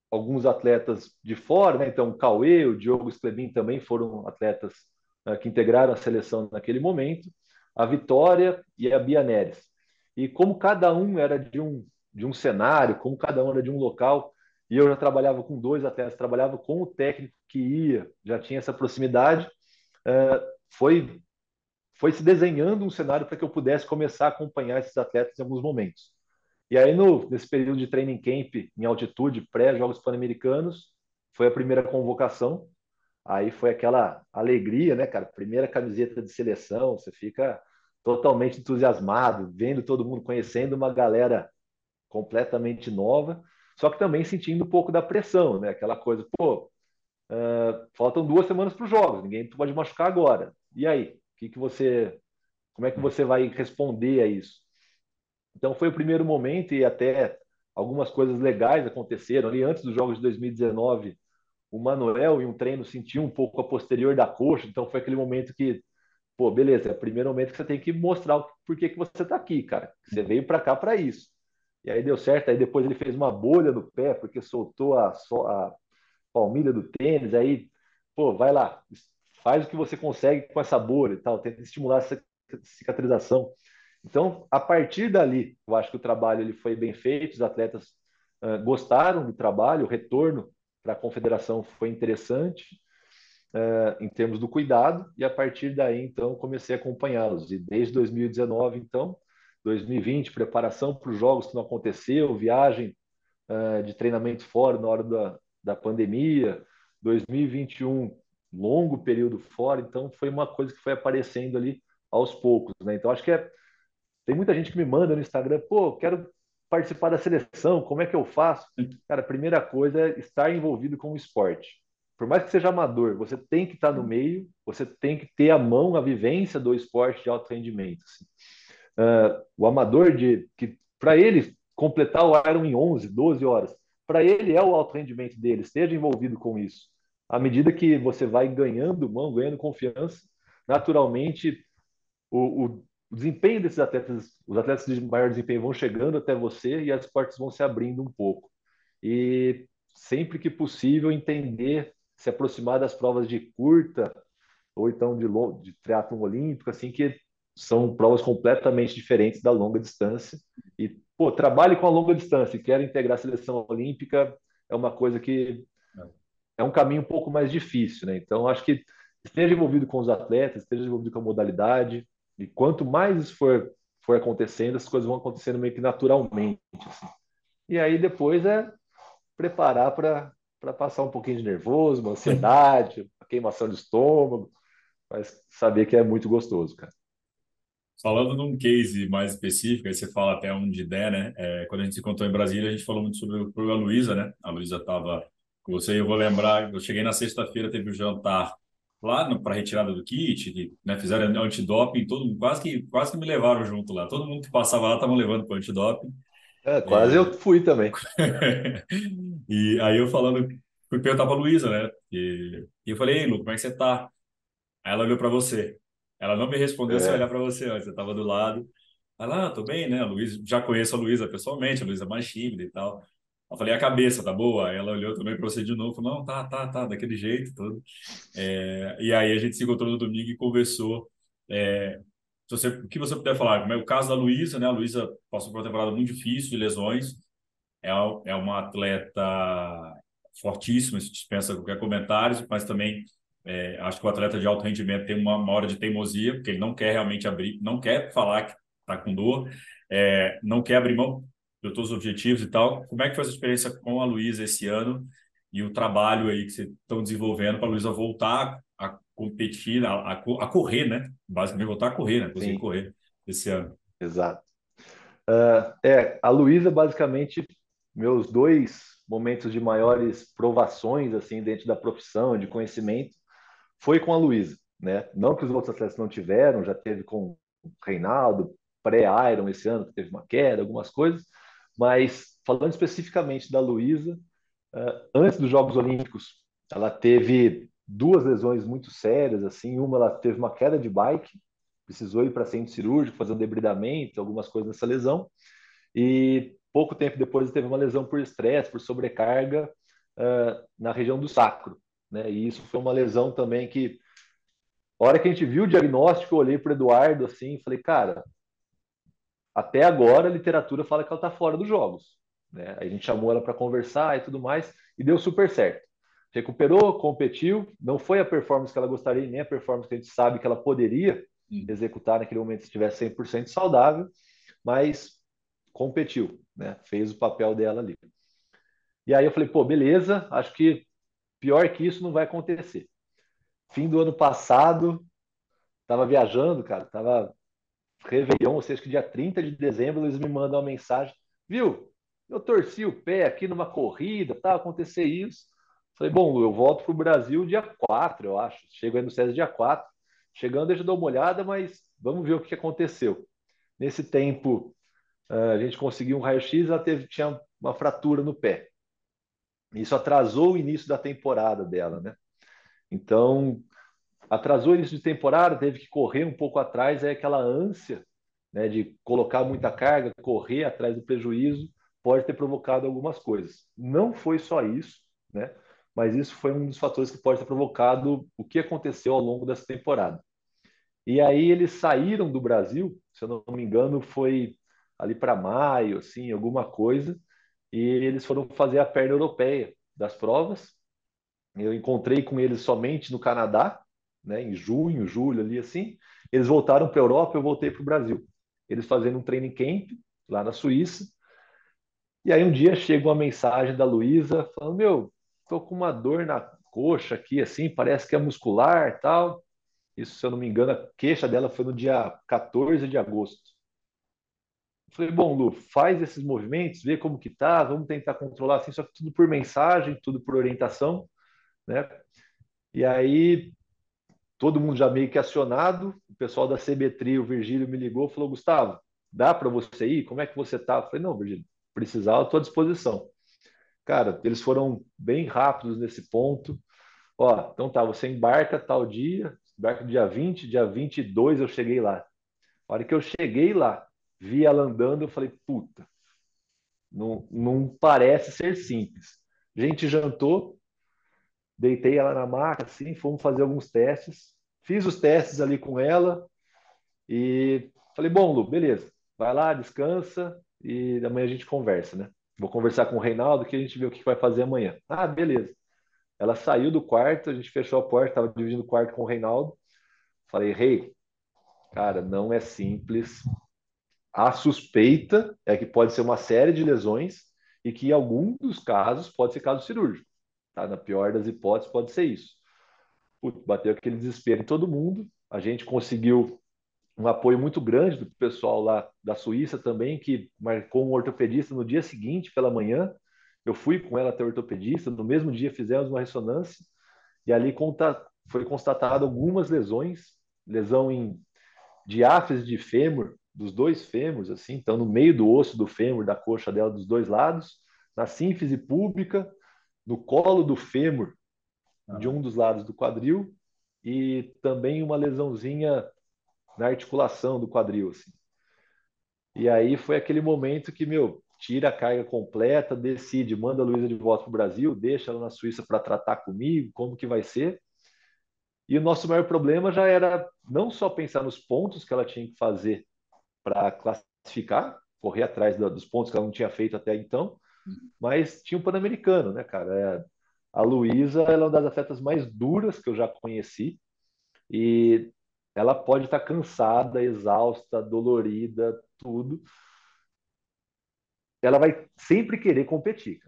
alguns atletas de fora, né? então o Cauê, o Diogo Sklebin também foram atletas uh, que integraram a seleção naquele momento, a Vitória e a Bia Neres. E como cada um era de um, de um cenário, como cada um era de um local, e eu já trabalhava com dois atletas, trabalhava com o técnico que ia, já tinha essa proximidade, uh, foi, foi se desenhando um cenário para que eu pudesse começar a acompanhar esses atletas em alguns momentos. E aí, no, nesse período de training camp em altitude, pré-Jogos Pan-Americanos, foi a primeira convocação. Aí foi aquela alegria, né, cara? Primeira camiseta de seleção, você fica totalmente entusiasmado, vendo todo mundo, conhecendo uma galera completamente nova só que também sentindo um pouco da pressão, né? Aquela coisa, pô, uh, faltam duas semanas para os jogos, ninguém pode machucar agora. E aí, que, que você, como é que você vai responder a isso? Então foi o primeiro momento e até algumas coisas legais aconteceram ali antes dos jogos de 2019. O Manuel em um treino sentiu um pouco a posterior da coxa, então foi aquele momento que, pô, beleza, é o primeiro momento que você tem que mostrar por que, que você está aqui, cara. Você veio para cá para isso. E aí deu certo. Aí depois ele fez uma bolha no pé, porque soltou a, a palmilha do tênis. Aí, pô, vai lá, faz o que você consegue com essa bolha e tal, tenta estimular essa cicatrização. Então, a partir dali, eu acho que o trabalho ele foi bem feito, os atletas uh, gostaram do trabalho, o retorno para a confederação foi interessante uh, em termos do cuidado, e a partir daí, então, comecei a acompanhá-los. E desde 2019, então, 2020, preparação para os jogos que não aconteceu, viagem uh, de treinamento fora na hora da, da pandemia, 2021, longo período fora, então foi uma coisa que foi aparecendo ali aos poucos, né? Então acho que é, tem muita gente que me manda no Instagram, pô, quero participar da seleção, como é que eu faço? Cara, a primeira coisa é estar envolvido com o esporte. Por mais que seja amador, você tem que estar no meio, você tem que ter a mão, a vivência do esporte de alto rendimento. Assim uh, o amador de que para ele completar o Iron em 11, 12 horas, para ele é o alto rendimento dele, esteja envolvido com isso. À medida que você vai ganhando mão, ganhando confiança, naturalmente o, o, o desempenho desses atletas, os atletas de maior desempenho vão chegando até você e as portas vão se abrindo um pouco. E sempre que possível entender, se aproximar das provas de curta ou então de, de triatlon olímpico, assim que são provas completamente diferentes da longa distância. E, pô, trabalhe com a longa distância e quer integrar a seleção olímpica é uma coisa que é um caminho um pouco mais difícil, né? Então, acho que esteja envolvido com os atletas, esteja envolvido com a modalidade, e quanto mais isso for, for acontecendo, as coisas vão acontecendo meio que naturalmente. Assim. E aí depois é preparar para passar um pouquinho de nervoso, uma ansiedade, uma queimação de estômago, mas saber que é muito gostoso, cara. Falando num case mais específico, aí você fala até onde der, né? É, quando a gente se encontrou em Brasília, a gente falou muito sobre a Luísa, né? A Luísa estava com você e eu vou lembrar, eu cheguei na sexta-feira, teve o um jantar lá para retirada do kit, que né, fizeram antidoping, todo quase que quase que me levaram junto lá. Todo mundo que passava lá estavam levando para antidoping. É, quase é... eu fui também. e aí eu falando, fui perguntar para a Luísa, né? E, e eu falei, Ei, Lu, como é que você tá? Aí ela olhou para você. Ela não me respondeu é. se olhar para você, você estava do lado. Ela, ah, tô bem, né? A Luísa, já conheço a Luísa pessoalmente, a Luísa é mais tímida e tal. Eu falei, a cabeça tá boa? Ela olhou também para você de novo, falou, não, tá, tá, tá, daquele jeito, tudo. É, e aí a gente se encontrou no domingo e conversou. É, se você, o que você puder falar, é o caso da Luísa, né? A Luísa passou por uma temporada muito difícil de lesões. É, é uma atleta fortíssima, se dispensa qualquer comentário, mas também é, acho que o atleta de alto rendimento tem uma, uma hora de teimosia, porque ele não quer realmente abrir, não quer falar que tá com dor, é, não quer abrir mão de todos os objetivos e tal. Como é que foi essa experiência com a Luísa esse ano e o trabalho aí que vocês estão desenvolvendo para a Luísa voltar a competir, a, a, correr, né? Basicamente voltar a correr, né? Conseguir Sim. correr esse ano. Exato. Uh, é, a Luísa, basicamente, meus dois momentos de maiores provações, assim, dentro da profissão, de conhecimento, foi com a Luísa, né? Não que os outros atletas não tiveram, já teve com o Reinaldo, pré-Iron esse ano, que teve uma queda, algumas coisas, mas falando especificamente da Luísa, uh, antes dos Jogos Olímpicos, ela teve duas lesões muito sérias, assim, uma ela teve uma queda de bike, precisou ir para centro cirúrgico, fazer um debridamento, algumas coisas nessa lesão, e pouco tempo depois teve uma lesão por estresse, por sobrecarga uh, na região do sacro, né, e isso foi uma lesão também que, hora que a gente viu o diagnóstico, eu olhei para Eduardo, assim, e falei, cara, até agora a literatura fala que ela está fora dos jogos, né, a gente chamou ela para conversar e tudo mais, e deu super certo recuperou, competiu, não foi a performance que ela gostaria, nem a performance que a gente sabe que ela poderia executar naquele momento se estivesse 100% saudável, mas competiu, né? fez o papel dela ali. E aí eu falei, pô, beleza, acho que pior que isso não vai acontecer. Fim do ano passado, estava viajando, cara, estava Réveillon, ou seja, que dia 30 de dezembro eles me mandam uma mensagem, viu, eu torci o pé aqui numa corrida, tá, acontecer isso. Falei, bom, eu volto para o Brasil dia 4, eu acho. Chego aí no SESI dia 4. Chegando, eu dar uma olhada, mas vamos ver o que aconteceu. Nesse tempo, a gente conseguiu um raio-x, ela teve, tinha uma fratura no pé. Isso atrasou o início da temporada dela, né? Então, atrasou o início de temporada, teve que correr um pouco atrás, é aquela ânsia né, de colocar muita carga, correr atrás do prejuízo, pode ter provocado algumas coisas. Não foi só isso, né? mas isso foi um dos fatores que pode ter provocado o que aconteceu ao longo dessa temporada. E aí eles saíram do Brasil, se eu não me engano, foi ali para maio, assim, alguma coisa, e eles foram fazer a perna europeia das provas. Eu encontrei com eles somente no Canadá, né, em junho, julho, ali assim. Eles voltaram para a Europa, eu voltei para o Brasil. Eles fazendo um training camp lá na Suíça. E aí um dia chega uma mensagem da Luísa falando: Meu, tô com uma dor na coxa aqui, assim, parece que é muscular tal. Isso, se eu não me engano, a queixa dela foi no dia 14 de agosto. falei, bom, Lu, faz esses movimentos, vê como que tá, vamos tentar controlar assim, só que tudo por mensagem, tudo por orientação, né? E aí, todo mundo já meio que acionado, o pessoal da CBTRI, o Virgílio me ligou, falou, Gustavo, dá para você ir? Como é que você tá? Eu falei, não, Virgílio, precisar, eu estou à disposição. Cara, eles foram bem rápidos nesse ponto. Ó, então tá, você embarca tal dia, embarca dia 20, dia 22 eu cheguei lá. A hora que eu cheguei lá, vi ela andando, eu falei, puta, não, não parece ser simples. A gente jantou, deitei ela na maca, assim, fomos fazer alguns testes. Fiz os testes ali com ela e falei, bom, Lu, beleza, vai lá, descansa e amanhã a gente conversa, né? Vou conversar com o Reinaldo que a gente vê o que vai fazer amanhã. Ah, beleza. Ela saiu do quarto, a gente fechou a porta, estava dividindo o quarto com o Reinaldo. Falei, rei, hey, cara, não é simples. A suspeita é que pode ser uma série de lesões e que em algum dos casos pode ser caso cirúrgico. Tá? Na pior das hipóteses, pode ser isso. Bateu aquele desespero em todo mundo. A gente conseguiu um apoio muito grande do pessoal lá da Suíça também, que marcou um ortopedista no dia seguinte, pela manhã. Eu fui com ela até o ortopedista, no mesmo dia fizemos uma ressonância, e ali foi constatado algumas lesões, lesão em diáfise de fêmur, dos dois fêmurs, assim, então no meio do osso do fêmur, da coxa dela, dos dois lados, na sínfise pública, no colo do fêmur, de um dos lados do quadril, e também uma lesãozinha na articulação do quadril, assim. E aí foi aquele momento que, meu, tira a carga completa, decide, manda a Luísa de volta para o Brasil, deixa ela na Suíça para tratar comigo, como que vai ser. E o nosso maior problema já era não só pensar nos pontos que ela tinha que fazer para classificar, correr atrás dos pontos que ela não tinha feito até então, mas tinha um Pan-Americano, né, cara? É, a Luísa é uma das atletas mais duras que eu já conheci. E ela pode estar cansada, exausta, dolorida, tudo. Ela vai sempre querer competir.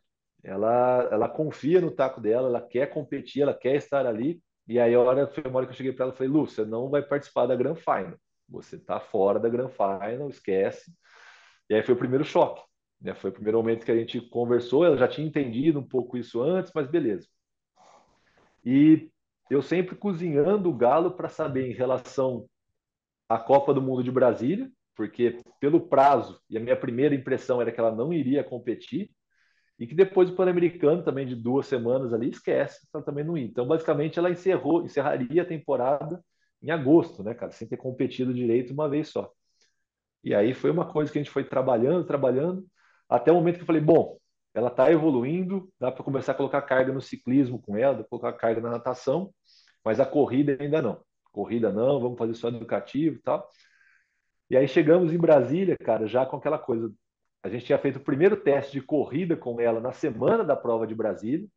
Ela, ela confia no taco dela, ela quer competir, ela quer estar ali. E aí, a hora, foi uma hora que eu cheguei para ela e falei: Lu, você não vai participar da Grand Final. Você está fora da Grand Final, esquece. E aí foi o primeiro choque. Né? Foi o primeiro momento que a gente conversou. Ela já tinha entendido um pouco isso antes, mas beleza. E eu sempre cozinhando o galo para saber em relação à Copa do Mundo de Brasília, porque pelo prazo, e a minha primeira impressão era que ela não iria competir, e que depois o Pan-Americano também de duas semanas ali, esquece, ela também não ia. Então, basicamente, ela encerrou, encerraria a temporada em agosto, né, cara, sem ter competido direito uma vez só. E aí foi uma coisa que a gente foi trabalhando, trabalhando, até o momento que eu falei, bom, ela está evoluindo, dá para começar a colocar carga no ciclismo com ela, colocar carga na natação, mas a corrida ainda não. Corrida não, vamos fazer só educativo e tal. E aí chegamos em Brasília, cara, já com aquela coisa. A gente tinha feito o primeiro teste de corrida com ela na semana da prova de Brasília,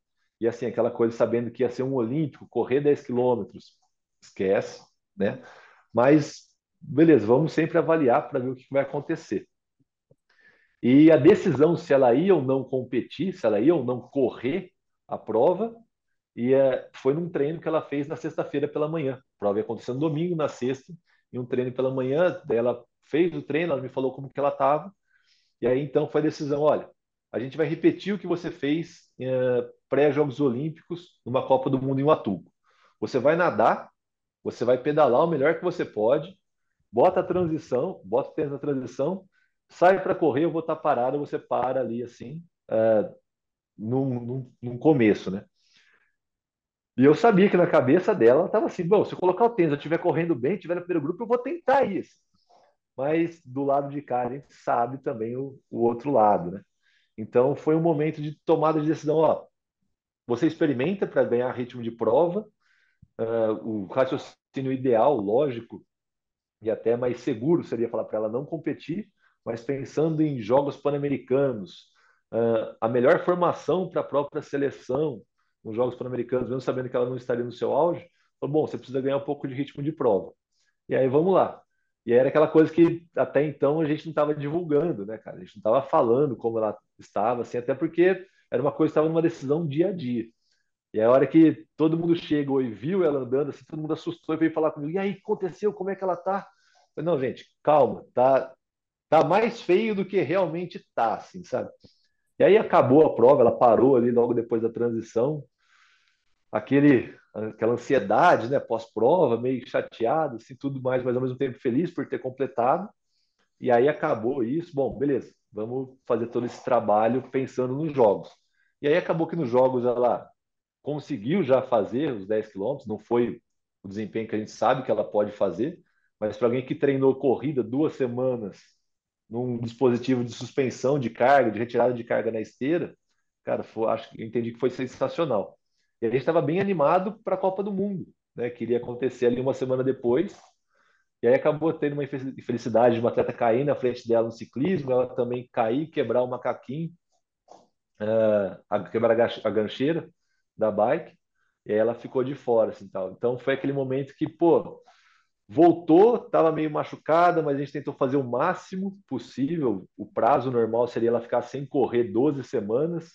e assim, aquela coisa sabendo que ia ser um olímpico, correr 10 quilômetros, esquece, né? Mas, beleza, vamos sempre avaliar para ver o que vai acontecer. E a decisão se ela ia ou não competir, se ela ia ou não correr a prova, e é, foi num treino que ela fez na sexta-feira pela manhã. A prova ia acontecer no domingo, na sexta, e um treino pela manhã. Daí ela fez o treino, ela me falou como que ela estava. E aí então foi a decisão: olha, a gente vai repetir o que você fez é, pré-Jogos Olímpicos numa Copa do Mundo em Uatuco. Você vai nadar, você vai pedalar o melhor que você pode, bota a transição, bota o tênis na transição sai para correr, eu vou estar tá parado, você para ali assim, uh, num, num, num, começo, né? E eu sabia que na cabeça dela estava assim: bom, se eu colocar o tênis, eu estiver correndo bem, estiver no primeiro grupo, eu vou tentar isso. Mas do lado de cá, a gente sabe também o, o outro lado, né? Então foi um momento de tomada de decisão: ó, você experimenta para ganhar ritmo de prova, uh, o raciocínio ideal, lógico, e até mais seguro seria falar para ela não competir, mas pensando em jogos pan-americanos, uh, a melhor formação para a própria seleção nos Jogos Pan-Americanos, mesmo sabendo que ela não estaria no seu auge, falou, bom, você precisa ganhar um pouco de ritmo de prova. E aí vamos lá. E era aquela coisa que até então a gente não estava divulgando, né, cara? A gente não estava falando como ela estava, assim, até porque era uma coisa que estava numa decisão dia a dia. E a hora que todo mundo chegou e viu ela andando, assim, todo mundo assustou e veio falar comigo: e aí, aconteceu? Como é que ela tá? Eu falei, não, gente, calma, tá, tá mais feio do que realmente tá, assim, sabe? E aí acabou a prova, ela parou ali logo depois da transição, aquele aquela ansiedade, né, pós-prova, meio chateado, assim, tudo mais, mas ao mesmo tempo feliz por ter completado. E aí acabou isso. Bom, beleza, vamos fazer todo esse trabalho pensando nos jogos. E aí acabou que nos jogos ela conseguiu já fazer os 10 quilômetros, não foi o desempenho que a gente sabe que ela pode fazer, mas para alguém que treinou corrida duas semanas num dispositivo de suspensão de carga, de retirada de carga na esteira, cara, foi, acho que entendi que foi sensacional. E a gente estava bem animado para a Copa do Mundo, né? Que iria acontecer ali uma semana depois. E aí acabou tendo uma infelicidade de uma atleta cair na frente dela no ciclismo, ela também cair, quebrar o macaquinho, uh, quebrar a gancheira da bike, e aí ela ficou de fora, assim, tal. Então foi aquele momento que, pô, Voltou, estava meio machucada, mas a gente tentou fazer o máximo possível. O prazo normal seria ela ficar sem correr 12 semanas.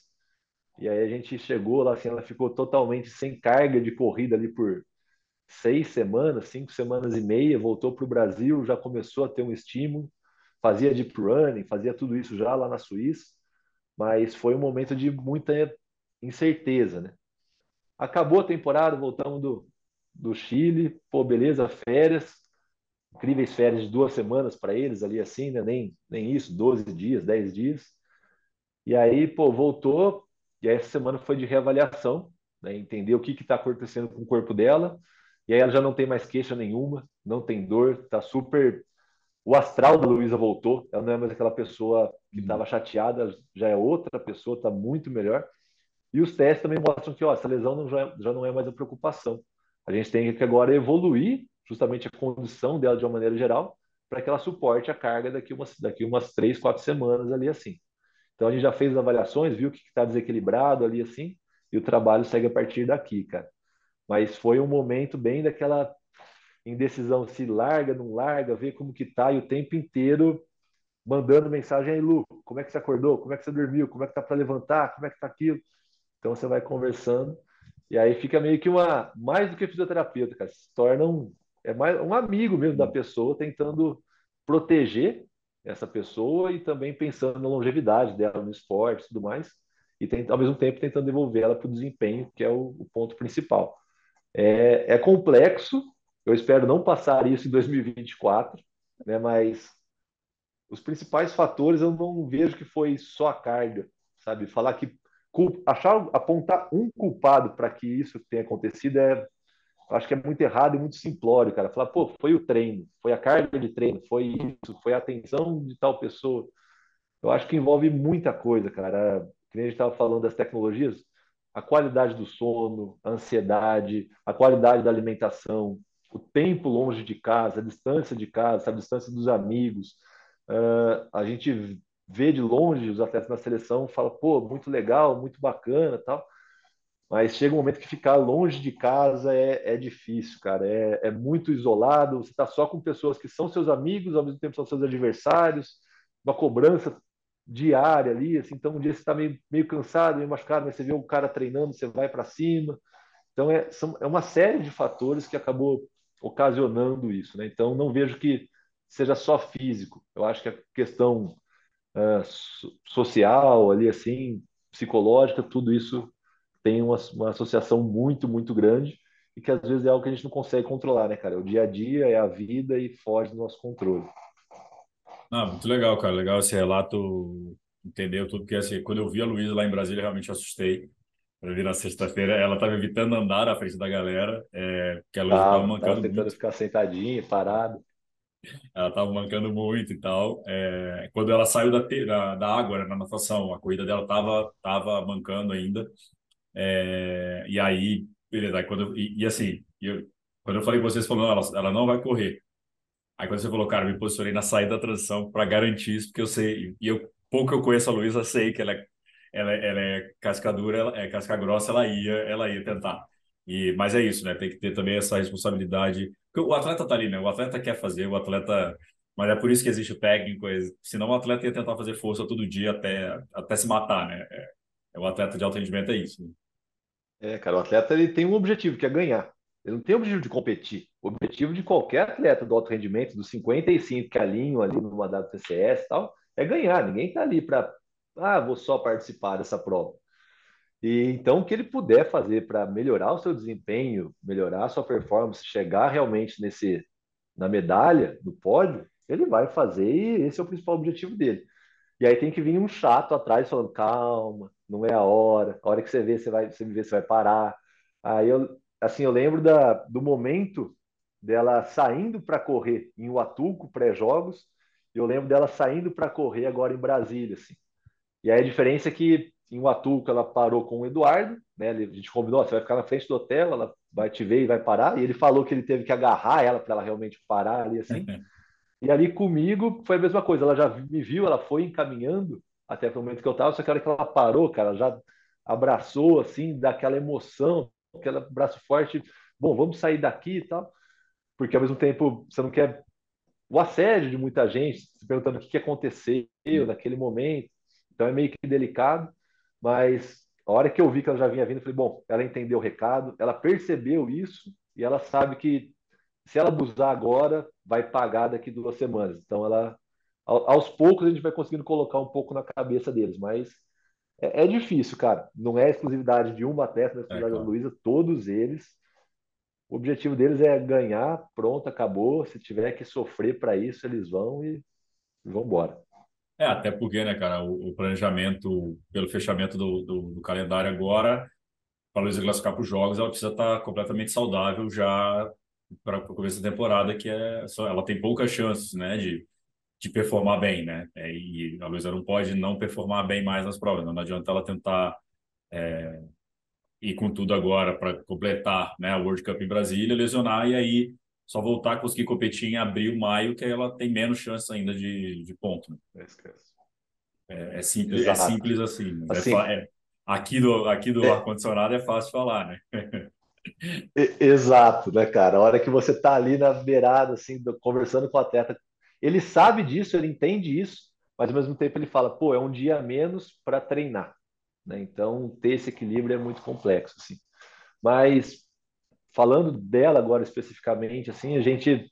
E aí a gente chegou lá, assim, ela ficou totalmente sem carga de corrida ali por seis semanas, cinco semanas e meia. Voltou para o Brasil, já começou a ter um estímulo. Fazia deep running, fazia tudo isso já lá na Suíça. Mas foi um momento de muita incerteza, né? Acabou a temporada, voltamos do, do Chile, pô, beleza, férias, incríveis férias de duas semanas para eles ali assim, né? Nem, nem isso, 12 dias, 10 dias. E aí, pô, voltou, e aí essa semana foi de reavaliação, né? Entender o que está acontecendo com o corpo dela. E aí ela já não tem mais queixa nenhuma, não tem dor, tá super. O astral da Luísa voltou, ela não é mais aquela pessoa que estava uhum. chateada, já é outra pessoa, está muito melhor. E os testes também mostram que ó, essa lesão não já, já não é mais a preocupação. A gente tem que agora evoluir justamente a condição dela de uma maneira geral para que ela suporte a carga daqui umas, daqui umas três, quatro semanas ali assim. Então a gente já fez as avaliações, viu que está desequilibrado ali assim, e o trabalho segue a partir daqui, cara. Mas foi um momento bem daquela indecisão se larga, não larga, vê como que tá e o tempo inteiro mandando mensagem aí, Lu, como é que você acordou? Como é que você dormiu? Como é que tá para levantar? Como é que tá aquilo? Então você vai conversando e aí fica meio que uma mais do que fisioterapeuta, cara, se torna um é mais um amigo mesmo da pessoa tentando proteger essa pessoa e também pensando na longevidade dela no esporte e tudo mais e tem, ao mesmo tempo tentando devolver ela para o desempenho, que é o, o ponto principal. É, é, complexo, eu espero não passar isso em 2024, né, mas os principais fatores eu não vejo que foi só a carga, sabe? Falar que achar apontar um culpado para que isso tenha acontecido é acho que é muito errado e muito simplório, cara. Falar, pô, foi o treino, foi a carga de treino, foi isso, foi a atenção de tal pessoa. Eu acho que envolve muita coisa, cara que a gente estava falando das tecnologias, a qualidade do sono, a ansiedade, a qualidade da alimentação, o tempo longe de casa, a distância de casa, a distância dos amigos. Uh, a gente vê de longe os atletas na seleção, fala, pô, muito legal, muito bacana, tal. Mas chega um momento que ficar longe de casa é, é difícil, cara. É, é muito isolado. Você está só com pessoas que são seus amigos, ao mesmo tempo são seus adversários. Uma cobrança diária ali, assim, então um dia você está meio, meio cansado, meio machucado, mas você vê o cara treinando, você vai para cima. Então é, são, é uma série de fatores que acabou ocasionando isso, né? Então não vejo que seja só físico. Eu acho que a questão uh, social ali, assim, psicológica, tudo isso tem uma, uma associação muito, muito grande e que às vezes é algo que a gente não consegue controlar, né, cara? É o dia a dia, é a vida e foge do nosso controle. Ah, muito legal, cara. Legal esse relato, entendeu tudo, porque assim, quando eu vi a Luísa lá em Brasília, realmente assustei. Eu vi na sexta-feira, ela estava evitando andar na frente da galera, é, porque a Luísa estava ah, mancando tentando muito. ficar sentadinha, parado. Ela estava mancando muito e tal. É, quando ela saiu da, da, da água, né, na natação, a corrida dela estava tava mancando ainda. É, e aí, beleza, aí quando e, e assim, eu, quando eu falei com vocês, falou, ela, ela não vai correr. Aí quando você falou, cara, me posicionei na saída da transição para garantir isso, porque eu sei, e eu pouco eu conheço a Luísa, sei que ela é, ela, é, ela é cascadura, ela é casca grossa, ela ia, ela ia tentar. E, mas é isso, né? Tem que ter também essa responsabilidade. Porque o atleta tá ali, né? O atleta quer fazer, o atleta. Mas é por isso que existe o técnico, senão o atleta ia tentar fazer força todo dia até, até se matar, né? É, é o atleta de alto rendimento é isso. Né? É, cara, o atleta ele tem um objetivo, que é ganhar. Ele não tem o objetivo de competir. O objetivo de qualquer atleta do alto rendimento, dos 55 que alinham ali numa WTCS e tal, é ganhar. Ninguém está ali para, ah, vou só participar dessa prova. E então, o que ele puder fazer para melhorar o seu desempenho, melhorar a sua performance, chegar realmente nesse na medalha, no pódio, ele vai fazer e esse é o principal objetivo dele. E aí tem que vir um chato atrás falando: calma, não é a hora, a hora que você vê, você vai, você vê, você vai parar. Aí eu, assim, eu lembro da, do momento dela saindo para correr em Huatuco, pré-jogos, eu lembro dela saindo para correr agora em Brasília, assim. E aí a diferença é que em Huatuco ela parou com o Eduardo, né? A gente combinou, você vai ficar na frente do hotel, ela vai te ver e vai parar, e ele falou que ele teve que agarrar ela para ela realmente parar ali, assim. e ali comigo foi a mesma coisa, ela já me viu, ela foi encaminhando até o momento que eu tava, só que a hora que ela parou, cara, ela já abraçou, assim, daquela emoção, aquele braço forte, bom, vamos sair daqui e tal, porque ao mesmo tempo você não quer o assédio de muita gente, se perguntando o que, aconteceu naquele momento, então é meio que delicado, mas a hora que eu vi que ela já vinha vindo, eu falei, bom, ela entendeu o recado, ela percebeu isso e ela sabe que se ela abusar agora, vai pagar daqui duas semanas. Então ela aos poucos a gente vai conseguindo colocar um pouco na cabeça deles, mas é, é difícil, cara. Não é exclusividade de uma atleta, não é exclusividade é, claro. da Luísa, todos eles. O objetivo deles é ganhar, pronto, acabou. Se tiver que sofrer para isso, eles vão e, e vão embora. É, até porque, né, cara, o, o planejamento pelo fechamento do, do, do calendário agora, para a Luísa classificar para os jogos, ela precisa estar tá completamente saudável já para o começo da temporada, que é só, ela tem poucas chances, né, de de performar bem, né? É, e a Luísa não pode não performar bem mais nas provas. Não adianta ela tentar é, ir com tudo agora para completar né, a World Cup em Brasília, lesionar e aí só voltar a conseguir competir em abril, maio, que ela tem menos chance ainda de, de ponto. Né? É, é, simples, é simples assim. É assim. É, aqui do, aqui do é. ar-condicionado é fácil falar, né? Exato, né, cara? A hora que você tá ali na beirada, assim, conversando com o atleta, ele sabe disso, ele entende isso, mas ao mesmo tempo ele fala, pô, é um dia a menos para treinar, né? Então, ter esse equilíbrio é muito complexo, assim. Mas falando dela agora especificamente, assim, a gente,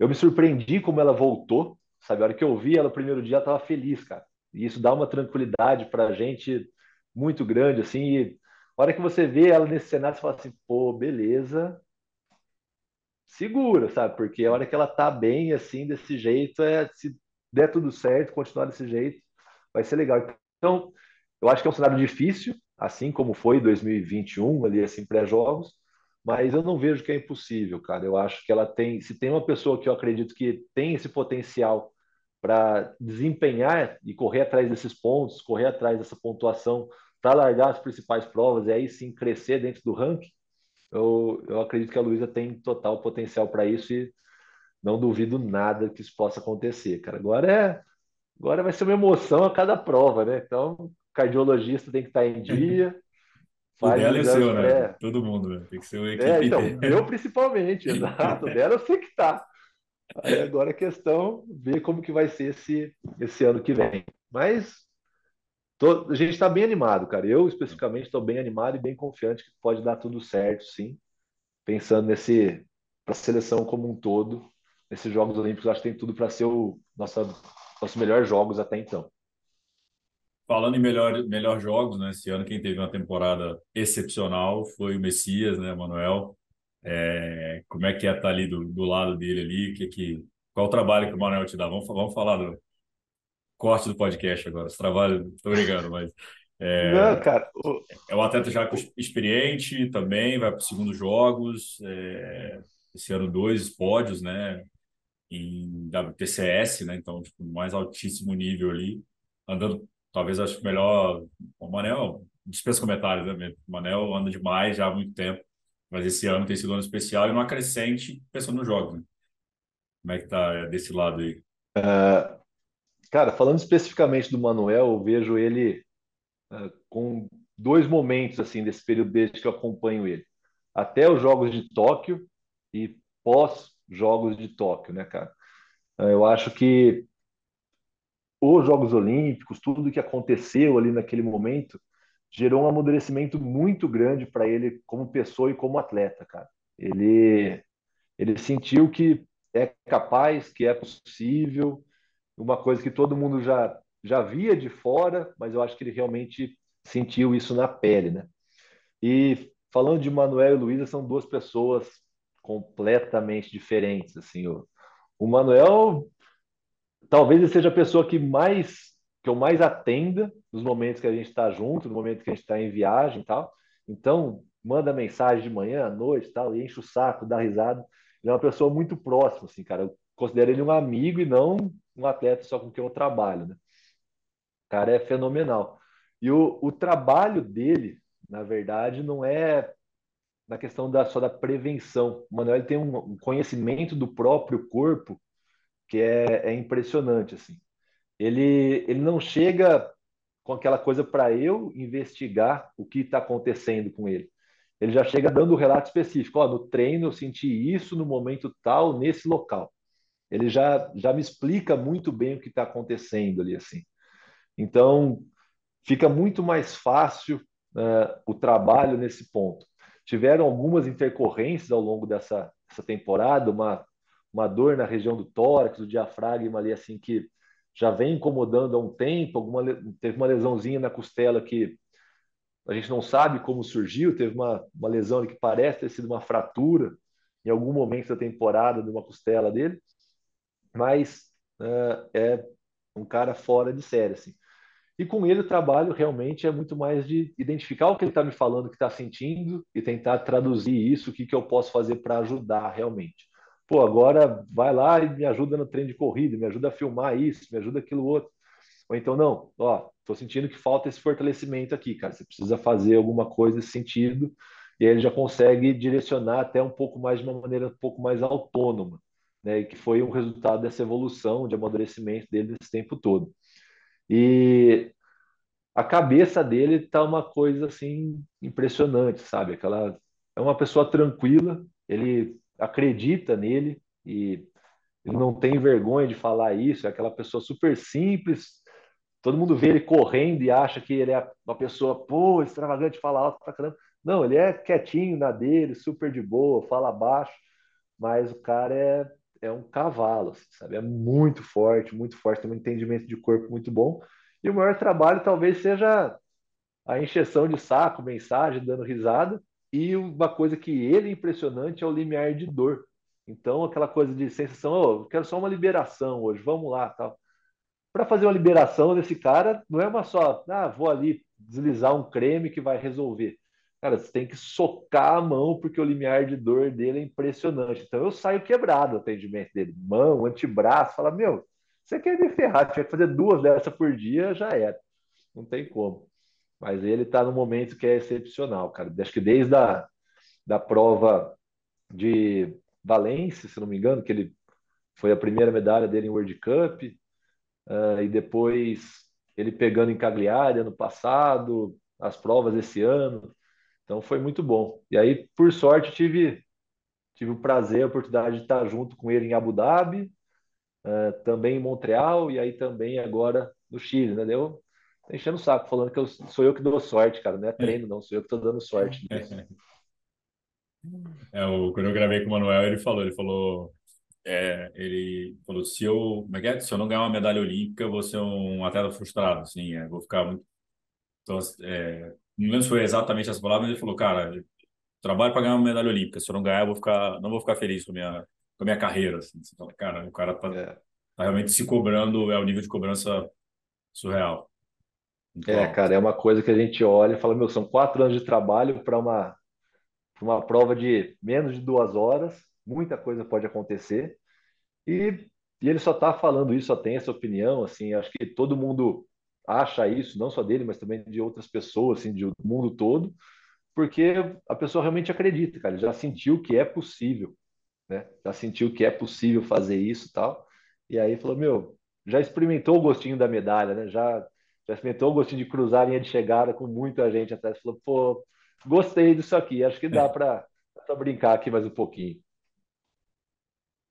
eu me surpreendi como ela voltou, sabe? A hora que eu vi ela no primeiro dia, ela estava feliz, cara. E isso dá uma tranquilidade para a gente muito grande, assim. E a hora que você vê ela nesse cenário, você fala assim, pô, beleza, segura, sabe? Porque a hora que ela tá bem, assim, desse jeito, é se der tudo certo, continuar desse jeito, vai ser legal. Então, eu acho que é um cenário difícil, assim como foi 2021, ali, assim, pré-jogos, mas eu não vejo que é impossível, cara. Eu acho que ela tem, se tem uma pessoa que eu acredito que tem esse potencial para desempenhar e correr atrás desses pontos, correr atrás dessa pontuação, para largar as principais provas e aí sim crescer dentro do ranking, eu, eu acredito que a Luísa tem total potencial para isso e não duvido nada que isso possa acontecer, cara. Agora é, agora vai ser uma emoção a cada prova, né? Então, cardiologista tem que estar em dia. O dela é seu, né? Todo mundo, né? Tem que ser o equipe. É, então, eu principalmente, exato. Dela eu sei que tá. Aí agora a questão ver como que vai ser esse, esse ano que vem. Mas tô, a gente está bem animado, cara. Eu especificamente estou bem animado e bem confiante que pode dar tudo certo, sim. Pensando nesse para a seleção como um todo, nesses Jogos Olímpicos, acho que tem tudo para ser o nossa, nossos melhores jogos até então. Falando em melhor, melhor jogos, né? Esse ano quem teve uma temporada excepcional foi o Messias, né, Manuel? É, como é que é estar tá ali do, do lado dele ali? Que, que, qual o trabalho que o Manuel te dá? Vamos, vamos falar do corte do podcast agora. Esse trabalho, estou brincando, mas é, Não, cara, o... é um atleta já experiente também, vai para os segundos jogos. É, esse ano dois pódios, né? Em WTCS, né? Então, tipo, mais altíssimo nível ali, andando talvez acho melhor. O Manel dispensa comentários, né? O Manel anda demais já há muito tempo. Mas esse ano tem sido um ano especial e uma crescente pensando nos jogos. Né? Como é que tá é, desse lado aí? Uh, cara, falando especificamente do Manuel, eu vejo ele uh, com dois momentos assim desse período desde que eu acompanho ele. Até os Jogos de Tóquio e pós Jogos de Tóquio, né, cara? Eu acho que os Jogos Olímpicos, tudo que aconteceu ali naquele momento, gerou um amadurecimento muito grande para ele como pessoa e como atleta, cara. Ele ele sentiu que é capaz, que é possível, uma coisa que todo mundo já já via de fora, mas eu acho que ele realmente sentiu isso na pele, né? E falando de Manuel e Luísa, são duas pessoas completamente diferentes, assim, o, o Manuel talvez ele seja a pessoa que mais que eu mais atenda nos momentos que a gente está junto, no momento que a gente está em viagem e tal. Então, manda mensagem de manhã, à noite, tal, e enche o saco, dá risada. Ele é uma pessoa muito próxima, assim, cara. Eu considero ele um amigo e não um atleta só com quem eu trabalho, né? O cara é fenomenal. E o, o trabalho dele, na verdade, não é na questão da, só da prevenção. O Manuel tem um, um conhecimento do próprio corpo que é, é impressionante, assim ele, ele não chega com aquela coisa para eu investigar o que está acontecendo com ele. Ele já chega dando o um relato específico. Oh, no treino eu senti isso no momento tal, nesse local. Ele já, já me explica muito bem o que está acontecendo ali, assim. Então, fica muito mais fácil uh, o trabalho nesse ponto. Tiveram algumas intercorrências ao longo dessa, dessa temporada, uma, uma dor na região do tórax, do diafragma ali, assim, que já vem incomodando há um tempo, alguma, teve uma lesãozinha na costela que a gente não sabe como surgiu, teve uma, uma lesão que parece ter sido uma fratura em algum momento da temporada de uma costela dele, mas uh, é um cara fora de série, assim. E com ele o trabalho realmente é muito mais de identificar o que ele está me falando, o que está sentindo e tentar traduzir isso, o que, que eu posso fazer para ajudar realmente pô, agora vai lá e me ajuda no treino de corrida, me ajuda a filmar isso, me ajuda aquilo outro. Ou então, não, ó, tô sentindo que falta esse fortalecimento aqui, cara, você precisa fazer alguma coisa nesse sentido, e aí ele já consegue direcionar até um pouco mais de uma maneira um pouco mais autônoma, né, que foi um resultado dessa evolução, de amadurecimento dele nesse tempo todo. E a cabeça dele tá uma coisa assim impressionante, sabe? Aquela é uma pessoa tranquila, ele acredita nele e ele não tem vergonha de falar isso, é aquela pessoa super simples. Todo mundo vê ele correndo e acha que ele é uma pessoa, pô, extravagante, fala alto pra caramba. Não, ele é quietinho na dele, super de boa, fala baixo, mas o cara é, é um cavalo, assim, sabe? É muito forte, muito forte, tem um entendimento de corpo muito bom. E o maior trabalho talvez seja a encheção de saco, mensagem, dando risada. E uma coisa que ele é impressionante é o limiar de dor. Então, aquela coisa de sensação, oh, quero só uma liberação hoje, vamos lá, tal. Para fazer uma liberação desse cara, não é uma só, ah, vou ali deslizar um creme que vai resolver. Cara, você tem que socar a mão porque o limiar de dor dele é impressionante. Então eu saio quebrado o atendimento dele, mão, antebraço, fala, meu, você quer me ferrar, tiver que fazer duas dessas por dia, já era. Não tem como. Mas ele está no momento que é excepcional, cara. Acho que desde a da prova de Valência, se não me engano, que ele foi a primeira medalha dele em World Cup, uh, e depois ele pegando em Cagliari ano passado, as provas esse ano. Então foi muito bom. E aí, por sorte, tive tive o prazer, a oportunidade de estar junto com ele em Abu Dhabi, uh, também em Montreal e aí também agora no Chile, né? Deu enchendo o saco, falando que eu, sou eu que dou sorte, cara. Não é treino, não, sou eu que estou dando sorte. É, o, quando eu gravei com o Manuel, ele falou, ele falou, é, ele falou, se eu, é é? Se eu não ganhar uma medalha olímpica, eu vou ser um atleta frustrado, assim, é, vou ficar muito... Então, é, não lembro se foi exatamente essa palavra, mas ele falou, cara, trabalho para ganhar uma medalha olímpica, se eu não ganhar, eu vou ficar, não vou ficar feliz com a minha, com a minha carreira, assim. Você fala, cara, o cara tá, é. tá realmente se cobrando, é o nível de cobrança surreal. Então, é, cara, é uma coisa que a gente olha e fala, meu, são quatro anos de trabalho para uma uma prova de menos de duas horas, muita coisa pode acontecer. E, e ele só está falando isso, só tem essa opinião. Assim, acho que todo mundo acha isso, não só dele, mas também de outras pessoas, assim, do mundo todo, porque a pessoa realmente acredita, cara. Já sentiu que é possível, né? Já sentiu que é possível fazer isso, tal. E aí falou, meu, já experimentou o gostinho da medalha, né? Já já experimentou o gostinho de cruzar a linha de chegada com muita gente atrás. Falou, pô, gostei disso aqui, acho que dá é. para brincar aqui mais um pouquinho.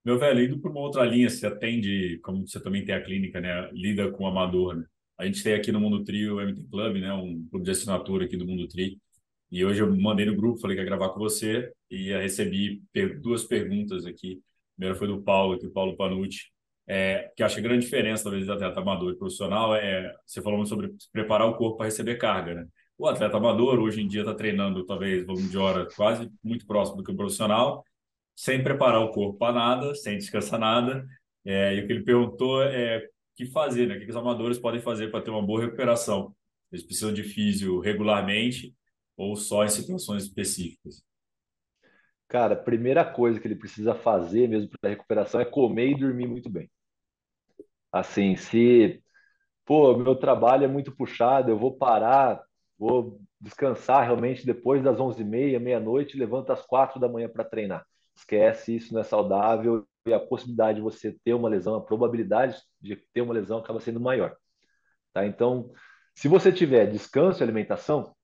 Meu velho, indo para uma outra linha, você atende, como você também tem a clínica, né? Lida com amador, né? A gente tem aqui no Mundo Trio o MT Club, né? Um clube de assinatura aqui do Mundo Tri. E hoje eu mandei no grupo, falei que ia gravar com você e recebi duas perguntas aqui. A primeira foi do Paulo, aqui, o Paulo Panucci, é, que acha que a grande diferença, talvez, do atleta amador e profissional é, você falou muito sobre preparar o corpo para receber carga, né? O atleta amador hoje em dia está treinando talvez volume de hora quase muito próximo do que o profissional, sem preparar o corpo para nada, sem descansar nada. É, e o que ele perguntou é o que fazer, né? O que os amadores podem fazer para ter uma boa recuperação? Eles precisam de físio regularmente ou só em situações específicas? Cara, a primeira coisa que ele precisa fazer mesmo para recuperação é comer e dormir muito bem. Assim, se, pô, meu trabalho é muito puxado, eu vou parar vou descansar realmente depois das 11h30, meia-noite, levanta às 4 da manhã para treinar. Esquece, isso não é saudável e a possibilidade de você ter uma lesão, a probabilidade de ter uma lesão acaba sendo maior. Tá? Então, se você tiver descanso e alimentação,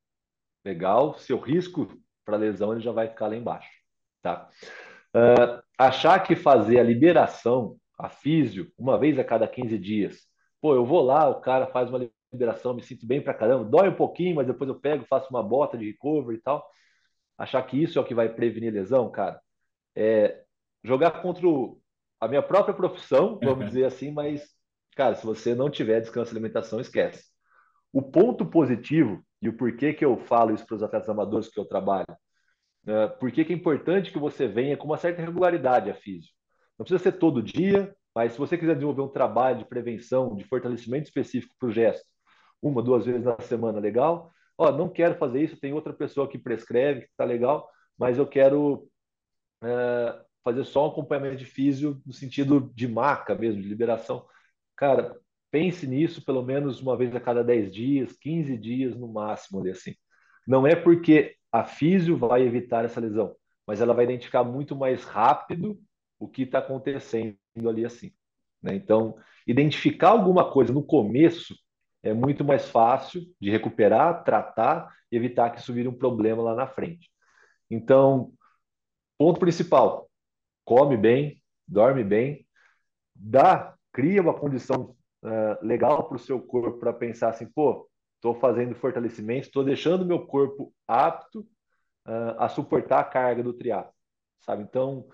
legal, seu risco para lesão ele já vai ficar lá embaixo. Tá? Uh, achar que fazer a liberação, a físio, uma vez a cada 15 dias, pô, eu vou lá, o cara faz uma liberação, me sinto bem pra caramba. Dói um pouquinho, mas depois eu pego, faço uma bota de recovery e tal. Achar que isso é o que vai prevenir lesão, cara, é jogar contra o, a minha própria profissão, vamos dizer assim, mas, cara, se você não tiver descanso e alimentação, esquece. O ponto positivo e o porquê que eu falo isso para os atletas amadores que eu trabalho, é, por que é importante que você venha com uma certa regularidade a físico. Não precisa ser todo dia, mas se você quiser desenvolver um trabalho de prevenção, de fortalecimento específico para o gesto, uma, duas vezes na semana, legal. Ó, não quero fazer isso, tem outra pessoa que prescreve, que está legal, mas eu quero é, fazer só um acompanhamento de físio no sentido de marca mesmo, de liberação. Cara, pense nisso pelo menos uma vez a cada 10 dias, 15 dias no máximo, ali assim. Não é porque a físio vai evitar essa lesão, mas ela vai identificar muito mais rápido o que está acontecendo ali assim. Né? Então, identificar alguma coisa no começo é muito mais fácil de recuperar, tratar e evitar que isso vire um problema lá na frente. Então, ponto principal: come bem, dorme bem, dá, cria uma condição uh, legal para o seu corpo para pensar assim, pô, estou fazendo fortalecimento, estou deixando meu corpo apto uh, a suportar a carga do triatlo, sabe? Então,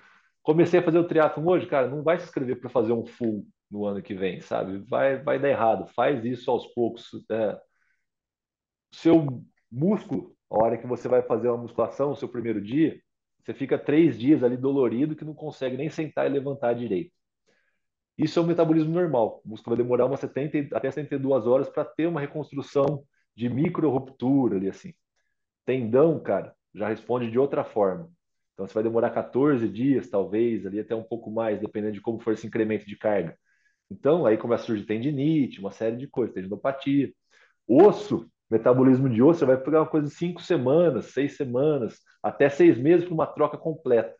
comecei a fazer o triatlo hoje, cara, não vai se inscrever para fazer um full no ano que vem, sabe? Vai, vai dar errado. Faz isso aos poucos. É, seu músculo, a hora que você vai fazer uma musculação, o seu primeiro dia, você fica três dias ali dolorido que não consegue nem sentar e levantar direito. Isso é um metabolismo normal. O músculo vai demorar umas 70 até 72 horas para ter uma reconstrução de micro ruptura ali assim. Tendão, cara, já responde de outra forma. Então você vai demorar 14 dias, talvez, ali até um pouco mais, dependendo de como for esse incremento de carga. Então aí começa a surgir tendinite, uma série de coisas, tendinopatia. Osso, metabolismo de osso, você vai pegar uma coisa de cinco semanas, seis semanas, até seis meses para uma troca completa.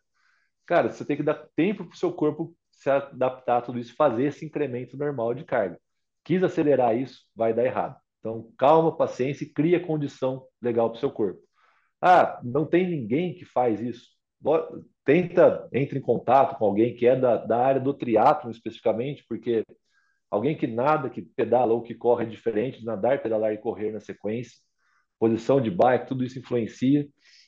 Cara, você tem que dar tempo para o seu corpo se adaptar a tudo isso, fazer esse incremento normal de carga. Quis acelerar isso, vai dar errado. Então, calma, paciência e cria condição legal para o seu corpo. Ah, não tem ninguém que faz isso. Tenta, entre em contato com alguém que é da, da área do triatlo especificamente, porque alguém que nada, que pedala ou que corre é diferente, nadar, pedalar e correr na sequência, posição de bike, tudo isso influencia.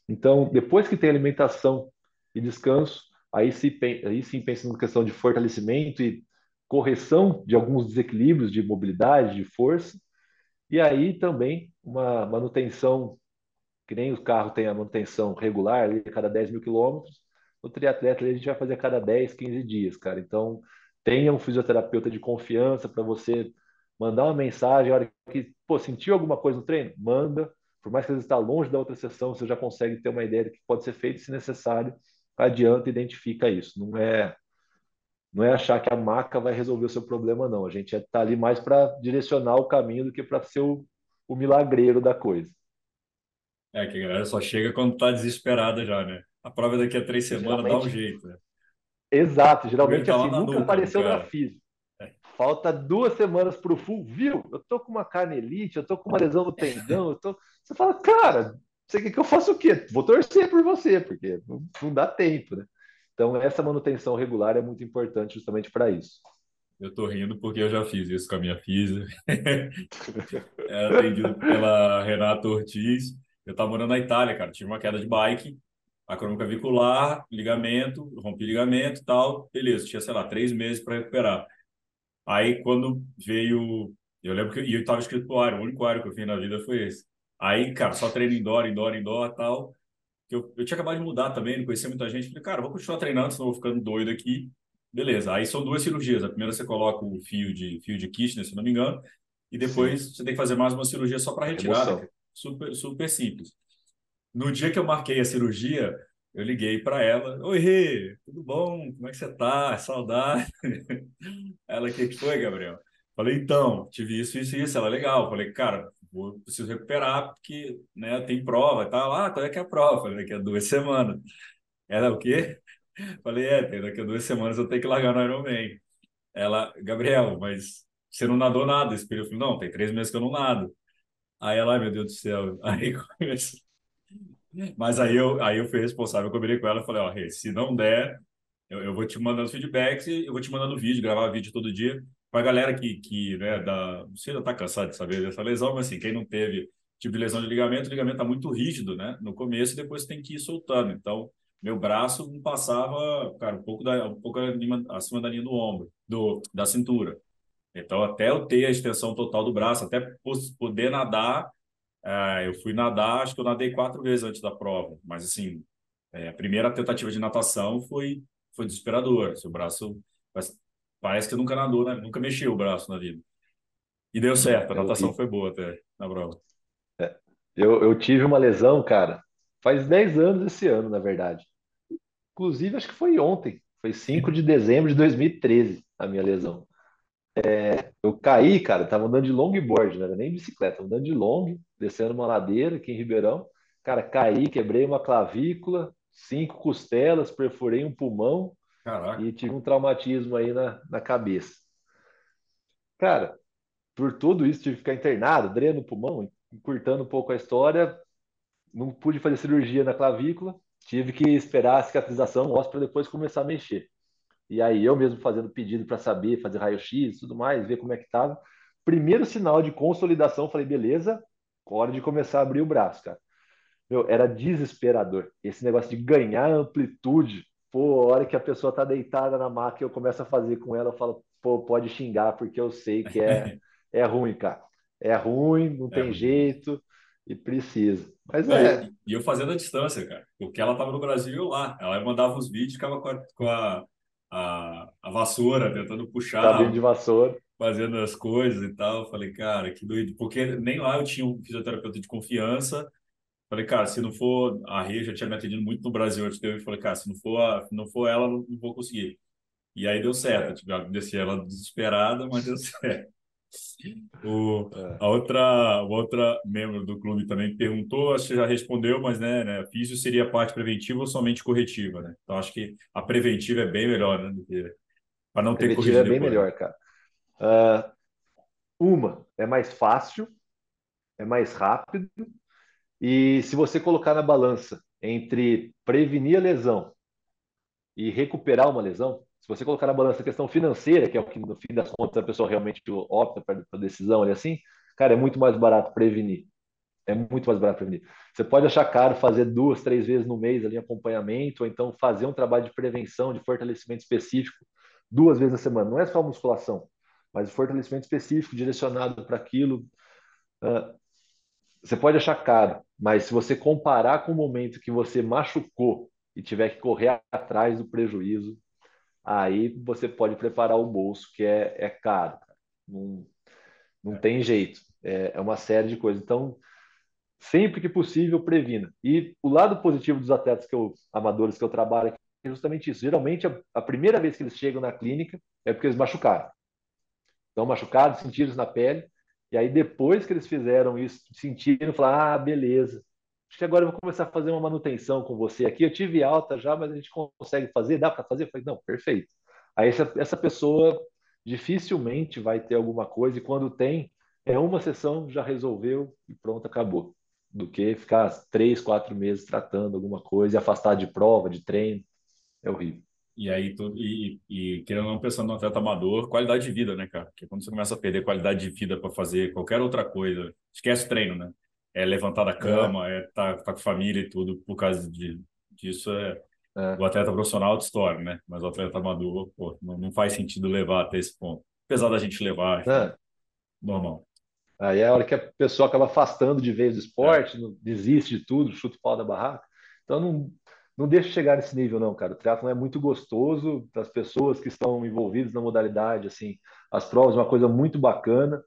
Então, depois que tem alimentação e descanso, aí, se, aí sim pensa na questão de fortalecimento e correção de alguns desequilíbrios de mobilidade, de força, e aí também uma manutenção, que nem o carro tem a manutenção regular, ali, a cada 10 mil quilômetros, no triatleta a gente vai fazer a cada 10, 15 dias, cara. Então, tenha um fisioterapeuta de confiança para você mandar uma mensagem, a hora que, pô, sentiu alguma coisa no treino? Manda, por mais que você está longe da outra sessão, você já consegue ter uma ideia do que pode ser feito, se necessário, adianta e identifica isso. Não é não é achar que a maca vai resolver o seu problema, não. A gente está ali mais para direcionar o caminho do que para ser o, o milagreiro da coisa. É, que a galera só chega quando está desesperada já, né? A prova daqui a três semanas geralmente, dá um jeito, né? Exato, geralmente tá assim, nunca apareceu na física. É. Falta duas semanas para o full, viu? Eu tô com uma canelite, eu tô com uma lesão no tendão, eu tô... Você fala, cara, você quer que eu faça o quê? Vou torcer por você, porque não, não dá tempo, né? Então, essa manutenção regular é muito importante justamente para isso. Eu tô rindo porque eu já fiz isso com a minha física. é atendido pela Renata Ortiz. Eu tava morando na Itália, cara. Tive uma queda de bike, acromioclavicular, ligamento, rompi ligamento e tal. Beleza, tinha, sei lá, três meses para recuperar. Aí, quando veio... Eu lembro que eu tava escrito pro área, o único área que eu fiz na vida foi esse. Aí, cara, só treino indoor, indoor, indoor tal. Eu, eu tinha acabado de mudar também, não conhecia muita gente. Falei, cara, vou continuar treinando, senão vou ficando doido aqui. Beleza. Aí são duas cirurgias. A primeira você coloca o fio de fio de Kirchner, se não me engano, e depois Sim. você tem que fazer mais uma cirurgia só para retirada. Super, super simples. No dia que eu marquei a cirurgia, eu liguei para ela. Oi, Rê, tudo bom? Como é que você tá? Saudade. Ela, o que, foi, Gabriel? Falei, então, tive isso, isso e isso. Ela, legal. Falei, cara, vou, preciso recuperar, porque né, tem prova e tal. Ah, quando é que é a prova? Falei, daqui a duas semanas. Ela, o quê? Falei, é, daqui a duas semanas eu tenho que largar no Ironman. Ela, Gabriel, mas você não nadou nada esse período? Eu falei, não, tem três meses que eu não nado. Aí ela, ai meu Deus do céu. Aí começou. Mas aí eu, aí eu fui responsável, eu combinei com ela e falei, ó, se não der, eu, eu vou te mandando feedbacks e eu vou te mandando vídeo, gravar vídeo todo dia para a galera que, que né, da, você já está cansado de saber dessa lesão, mas assim, quem não teve tipo de lesão de ligamento, o ligamento está muito rígido, né? No começo e depois tem que ir soltando. Então, meu braço não passava, cara, um pouco, da, um pouco acima da linha do ombro, do, da cintura. Então, até eu ter a extensão total do braço, até poder nadar, é, eu fui nadar, acho que eu nadei quatro vezes antes da prova, mas assim, é, a primeira tentativa de natação foi, foi desesperadora. Seu braço Parece que nunca nadou, né? Nunca mexeu o braço na vida. E deu certo, a natação foi boa até na prova. É, eu, eu tive uma lesão, cara, faz 10 anos esse ano, na verdade. Inclusive, acho que foi ontem. Foi 5 de dezembro de 2013 a minha lesão. É, eu caí, cara, tava andando de longboard, não era nem bicicleta, andando de long, descendo uma ladeira aqui em Ribeirão. Cara, caí, quebrei uma clavícula, cinco costelas, perfurei um pulmão Caraca. E tive um traumatismo aí na, na cabeça. Cara, por tudo isso, tive que ficar internado, dreno no pulmão, encurtando um pouco a história. Não pude fazer cirurgia na clavícula. tive que esperar a cicatrização óssea para depois começar a mexer. E aí eu mesmo fazendo pedido para saber, fazer raio-x e tudo mais, ver como é que estava. Primeiro sinal de consolidação, falei, beleza, hora de começar a abrir o braço, cara. Meu, era desesperador. Esse negócio de ganhar amplitude, pô, a hora que a pessoa tá deitada na maca, eu começo a fazer com ela, eu falo, pô, pode xingar, porque eu sei que é, é ruim, cara. É ruim, não é tem ruim. jeito e precisa. Mas é. é. E eu fazendo a distância, cara. Porque ela tava no Brasil e eu lá. Ela mandava os vídeos, ficava com a, com a, a, a vassoura, tentando puxar. Cabinho de vassoura. Fazendo as coisas e tal. Eu falei, cara, que doido. Porque nem lá eu tinha um fisioterapeuta de confiança. Falei, cara, se não for a Rê, já tinha me atendido muito no Brasil antes de eu. Falei, cara, se não for, a, não for ela, não, não vou conseguir. E aí deu certo. Tipo, desci ela desesperada, mas deu certo. O, a outra, outra membro do clube também perguntou, acho que já respondeu, mas né, né, físio seria a parte preventiva ou somente corretiva, né? Então acho que a preventiva é bem melhor, né? Para não ter corrigido. é bem depois. melhor, cara. Uh, uma, é mais fácil, é mais rápido, e se você colocar na balança entre prevenir a lesão e recuperar uma lesão, você colocar na balança a questão financeira, que é o que no fim das contas a pessoa realmente opta para a decisão, ali assim, cara, é muito mais barato prevenir. É muito mais barato prevenir. Você pode achar caro fazer duas, três vezes no mês ali acompanhamento, ou então fazer um trabalho de prevenção, de fortalecimento específico, duas vezes na semana. Não é só musculação, mas fortalecimento específico direcionado para aquilo. Uh, você pode achar caro, mas se você comparar com o momento que você machucou e tiver que correr atrás do prejuízo, aí você pode preparar o bolso, que é, é caro. Não, não tem jeito. É, é uma série de coisas. Então, sempre que possível, previna. E o lado positivo dos atletas que eu, amadores que eu trabalho é justamente isso. Geralmente, a, a primeira vez que eles chegam na clínica é porque eles machucaram. Estão machucados, sentiram isso na pele. E aí, depois que eles fizeram isso, sentiram, falaram: ah, beleza, acho que agora eu vou começar a fazer uma manutenção com você aqui. Eu tive alta já, mas a gente consegue fazer? Dá para fazer? Eu falei, não, perfeito. Aí essa, essa pessoa dificilmente vai ter alguma coisa, e quando tem, é uma sessão, já resolveu e pronto, acabou. Do que ficar três, quatro meses tratando alguma coisa e afastar de prova, de treino. É horrível. E aí, tu, e, e querendo não pensando no atleta amador, qualidade de vida, né, cara? Porque quando você começa a perder qualidade de vida para fazer qualquer outra coisa, esquece treino, né? É levantar da cama, é, é tá, tá com família e tudo, por causa de, disso é, é. o atleta profissional de história, né? Mas o atleta amador, pô, não, não faz sentido levar até esse ponto. Apesar da gente levar, é. normal. Aí é a hora que a pessoa acaba afastando de vez do esporte, é. desiste de tudo, chuta o pau da barraca. Então não, não deixa chegar nesse nível, não, cara. O triatlon é muito gostoso para as pessoas que estão envolvidas na modalidade, assim, as provas, uma coisa muito bacana.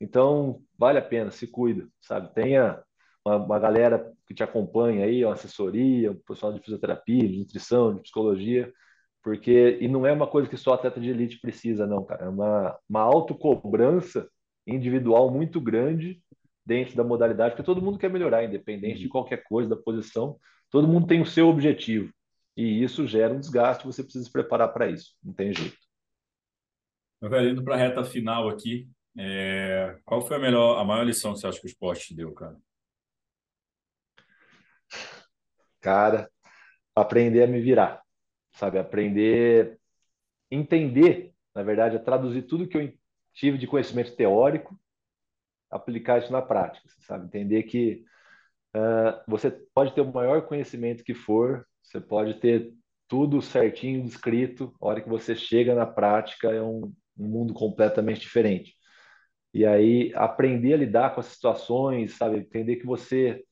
Então, vale a pena, se cuida, sabe? Tenha uma, uma galera que te acompanha aí, uma assessoria, um profissional de fisioterapia, de nutrição, de psicologia, porque, e não é uma coisa que só atleta de elite precisa, não, cara. É uma, uma autocobrança individual muito grande dentro da modalidade, porque todo mundo quer melhorar, independente de uhum. qualquer coisa, da posição, todo mundo tem o seu objetivo. E isso gera um desgaste, você precisa se preparar para isso, não tem jeito. Meu velho, indo para a reta final aqui, é, qual foi a melhor, a maior lição que você acha que o esporte te deu, cara? Cara, aprender a me virar, sabe? Aprender, entender, na verdade, a traduzir tudo que eu tive de conhecimento teórico, aplicar isso na prática, sabe? Entender que uh, você pode ter o maior conhecimento que for, você pode ter tudo certinho descrito, a hora que você chega na prática é um, um mundo completamente diferente. E aí aprender a lidar com as situações, sabe? Entender que você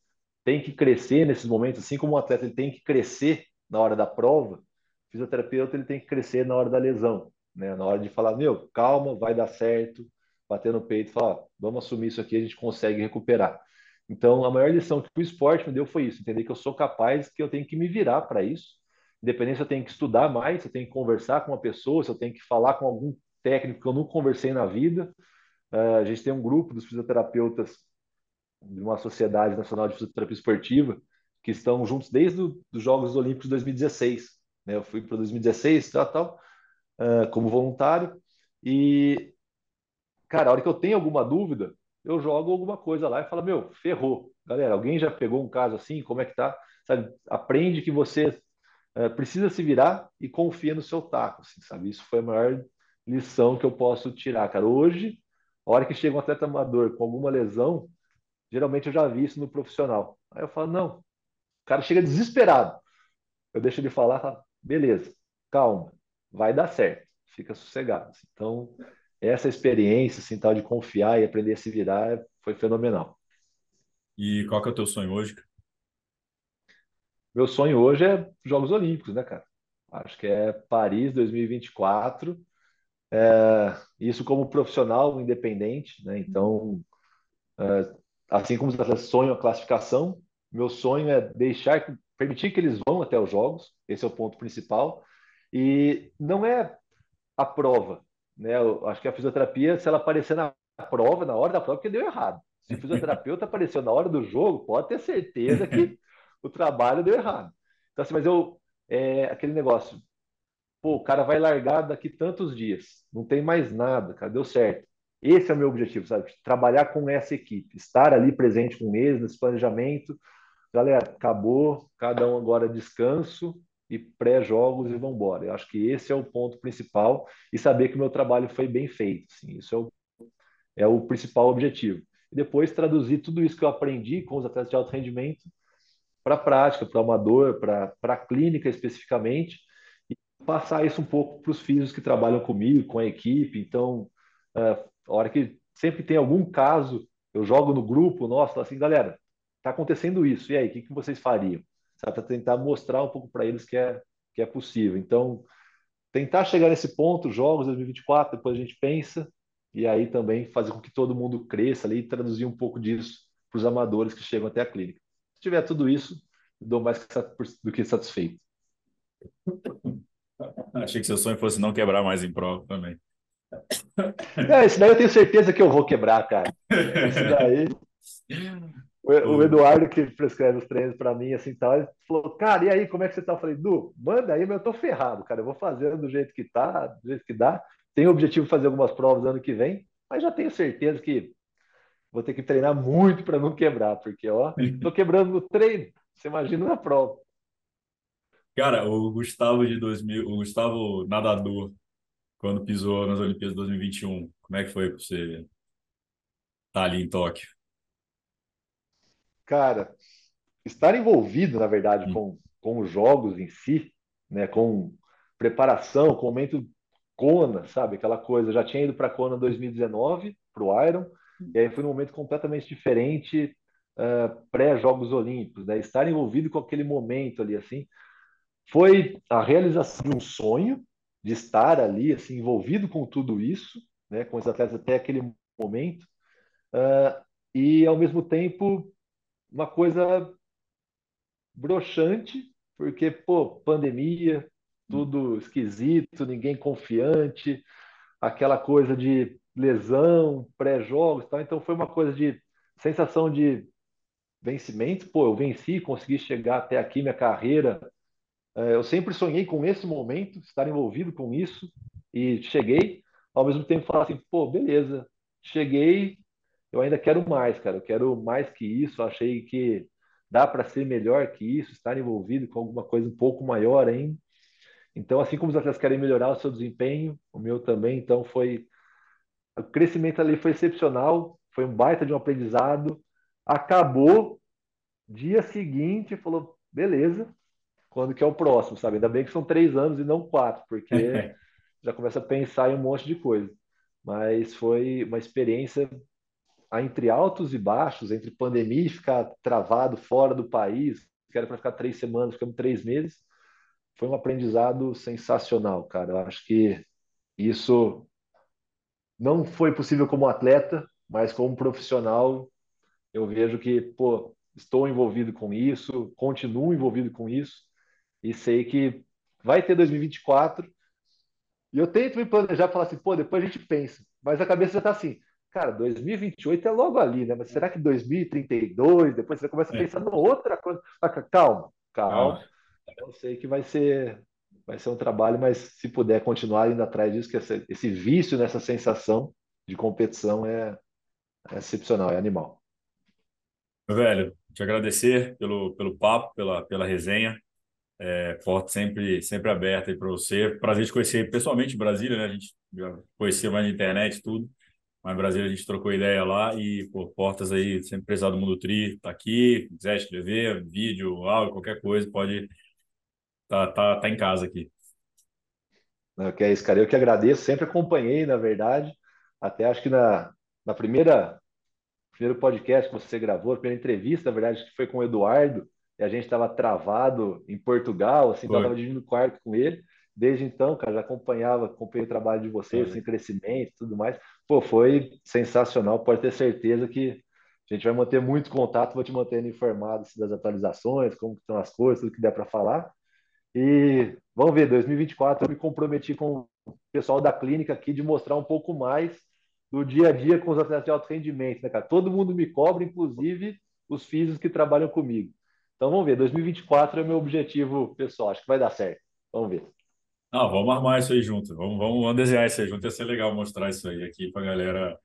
tem que crescer nesses momentos, assim como o um atleta ele tem que crescer na hora da prova, o fisioterapeuta ele tem que crescer na hora da lesão, né? Na hora de falar, meu, calma, vai dar certo, bater no peito, falar, vamos assumir isso aqui, a gente consegue recuperar. Então, a maior lição que o esporte me deu foi isso, entender que eu sou capaz, que eu tenho que me virar para isso. Independente se eu tenho que estudar mais, se eu tenho que conversar com uma pessoa, se eu tenho que falar com algum técnico que eu nunca conversei na vida, a gente tem um grupo dos fisioterapeutas de uma Sociedade Nacional de Fisioterapia Esportiva que estão juntos desde os Jogos Olímpicos de 2016. Né? Eu fui para 2016, tal, tal, uh, como voluntário. E, cara, a hora que eu tenho alguma dúvida, eu jogo alguma coisa lá e falo, meu, ferrou. Galera, alguém já pegou um caso assim? Como é que tá? sabe? Aprende que você é, precisa se virar e confia no seu taco, assim, sabe? Isso foi a maior lição que eu posso tirar, cara. Hoje, a hora que chega um atleta amador com alguma lesão, geralmente eu já vi isso no profissional. Aí eu falo, não, o cara chega desesperado. Eu deixo ele falar, falo, beleza, calma, vai dar certo, fica sossegado. Então, essa experiência, assim, tal, de confiar e aprender a se virar foi fenomenal. E qual que é o teu sonho hoje? Meu sonho hoje é Jogos Olímpicos, né, cara? Acho que é Paris 2024. É, isso como profissional independente, né? Então, é, assim como os atletas sonham a classificação, meu sonho é deixar, permitir que eles vão até os Jogos. Esse é o ponto principal. E não é a prova, né? Eu acho que a fisioterapia, se ela aparecer na prova, na hora da prova, que deu errado. Se o fisioterapeuta apareceu na hora do jogo, pode ter certeza que o trabalho deu errado. Então, assim, mas eu, é aquele negócio, pô, o cara vai largar daqui tantos dias, não tem mais nada, cara, deu certo. Esse é o meu objetivo, sabe? Trabalhar com essa equipe, estar ali presente com eles nesse planejamento. Galera, acabou, cada um agora descanso e pré-jogos e vão embora. Eu acho que esse é o ponto principal e saber que o meu trabalho foi bem feito. Assim, isso é o, é o principal objetivo. E depois traduzir tudo isso que eu aprendi com os atletas de alto rendimento para a prática, para o amador, para a clínica especificamente, passar isso um pouco para os físicos que trabalham comigo, com a equipe. Então, é, a hora que sempre tem algum caso, eu jogo no grupo nosso, assim, galera, está acontecendo isso, e aí, o que, que vocês fariam? Para tentar mostrar um pouco para eles que é, que é possível. Então, tentar chegar nesse ponto, jogos 2024, depois a gente pensa, e aí também fazer com que todo mundo cresça ali e traduzir um pouco disso para os amadores que chegam até a clínica. Se tiver tudo isso, dou mais do que satisfeito. Achei que seu sonho fosse não quebrar mais em prova também. É, esse daí eu tenho certeza que eu vou quebrar, cara. Esse daí. O, Eduardo, que prescreve os treinos para mim, assim tal, ele falou: Cara, e aí, como é que você tá? Eu falei: Du, manda aí, mas eu tô ferrado, cara. Eu vou fazendo do jeito que tá, do jeito que dá. Tenho o objetivo de fazer algumas provas ano que vem, mas já tenho certeza que vou ter que treinar muito para não quebrar, porque, ó, tô quebrando no treino. Você imagina na prova. Cara, o Gustavo de 2000, o Gustavo nadador, quando pisou nas Olimpíadas de 2021, como é que foi para você estar tá ali em Tóquio? Cara, estar envolvido, na verdade, hum. com, com os jogos em si, né, com preparação, com o momento Kona, sabe? Aquela coisa. Eu já tinha ido para Kona 2019, para o Iron, e aí foi um momento completamente diferente uh, pré-Jogos Olímpicos, né? Estar envolvido com aquele momento ali, assim, foi a realização de um sonho de estar ali, assim, envolvido com tudo isso, né? Com os atletas até aquele momento, uh, e ao mesmo tempo uma coisa broxante, porque, pô, pandemia, tudo esquisito, ninguém confiante, aquela coisa de lesão, pré-jogos, tal. Então foi uma coisa de sensação de vencimento. Pô, eu venci, consegui chegar até aqui minha carreira. É, eu sempre sonhei com esse momento, estar envolvido com isso e cheguei. Ao mesmo tempo falar assim, pô, beleza, cheguei, eu ainda quero mais, cara. Eu quero mais que isso. Achei que dá para ser melhor que isso, estar envolvido com alguma coisa um pouco maior ainda. Então, assim como os atletas querem melhorar o seu desempenho, o meu também, então foi o crescimento ali foi excepcional, foi um baita de um aprendizado. Acabou dia seguinte, falou, beleza, quando que é o próximo, sabe? Ainda bem que são três anos e não quatro, porque já começa a pensar em um monte de coisa. Mas foi uma experiência entre altos e baixos, entre pandemia e ficar travado fora do país, que era para ficar três semanas, ficamos três meses foi um aprendizado sensacional, cara. Eu acho que isso não foi possível como atleta, mas como profissional, eu vejo que, pô, estou envolvido com isso, continuo envolvido com isso e sei que vai ter 2024. E eu tento me planejar, falar assim, pô, depois a gente pensa. Mas a cabeça já está assim, cara, 2028 é logo ali, né? Mas será que 2032? Depois você começa a é. pensar é. outra coisa. Calma, calma. Ah. Eu sei que vai ser, vai ser um trabalho, mas se puder continuar indo atrás disso, que esse, esse vício nessa sensação de competição é, é excepcional, é animal. Velho, te agradecer pelo, pelo papo, pela, pela resenha. É, Porto sempre, sempre aberta aí para você. Prazer te conhecer pessoalmente Brasília, né? A gente já conhecia mais na internet tudo, mas em Brasília a gente trocou ideia lá e, pô, Portas aí, sempre precisado do Mundo Tri, tá aqui, quiser escrever, vídeo, áudio, qualquer coisa, pode tá, tá, tá em casa aqui. Não, que é isso, cara. Eu que agradeço, sempre acompanhei, na verdade, até acho que na, na primeira primeiro podcast que você gravou, a primeira entrevista, na verdade, que foi com o Eduardo, e a gente estava travado em Portugal, assim, estava dividindo quarto com ele. Desde então, cara, já acompanhava, acompanhei o trabalho de vocês, sem crescimento tudo mais. Pô, foi sensacional, pode ter certeza que a gente vai manter muito contato, vou te mantendo informado assim, das atualizações, como estão as coisas, tudo que der para falar. E vamos ver, 2024 eu me comprometi com o pessoal da clínica aqui de mostrar um pouco mais do dia a dia com os atletas de alto rendimento, né, cara? Todo mundo me cobra, inclusive os físicos que trabalham comigo. Então vamos ver, 2024 é meu objetivo pessoal, acho que vai dar certo. Vamos ver. Ah, vamos armar isso aí junto. Vamos, vamos, vamos desenhar isso aí junto. Ia ser legal mostrar isso aí aqui para a galera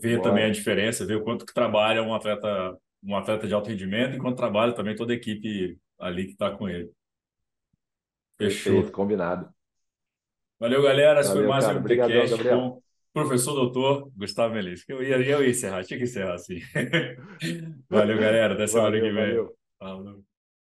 ver também a diferença, ver o quanto que trabalha um atleta, um atleta de alto rendimento, enquanto trabalha também toda a equipe ali que está com ele. Fechou. Perfeito, combinado. Valeu, galera. Esse Valeu, foi mais cara. um podcast professor doutor Gustavo Melis. Eu ia, eu ia encerrar, tinha que encerrar assim. valeu, galera. Até semana que vem. Valeu. Falou.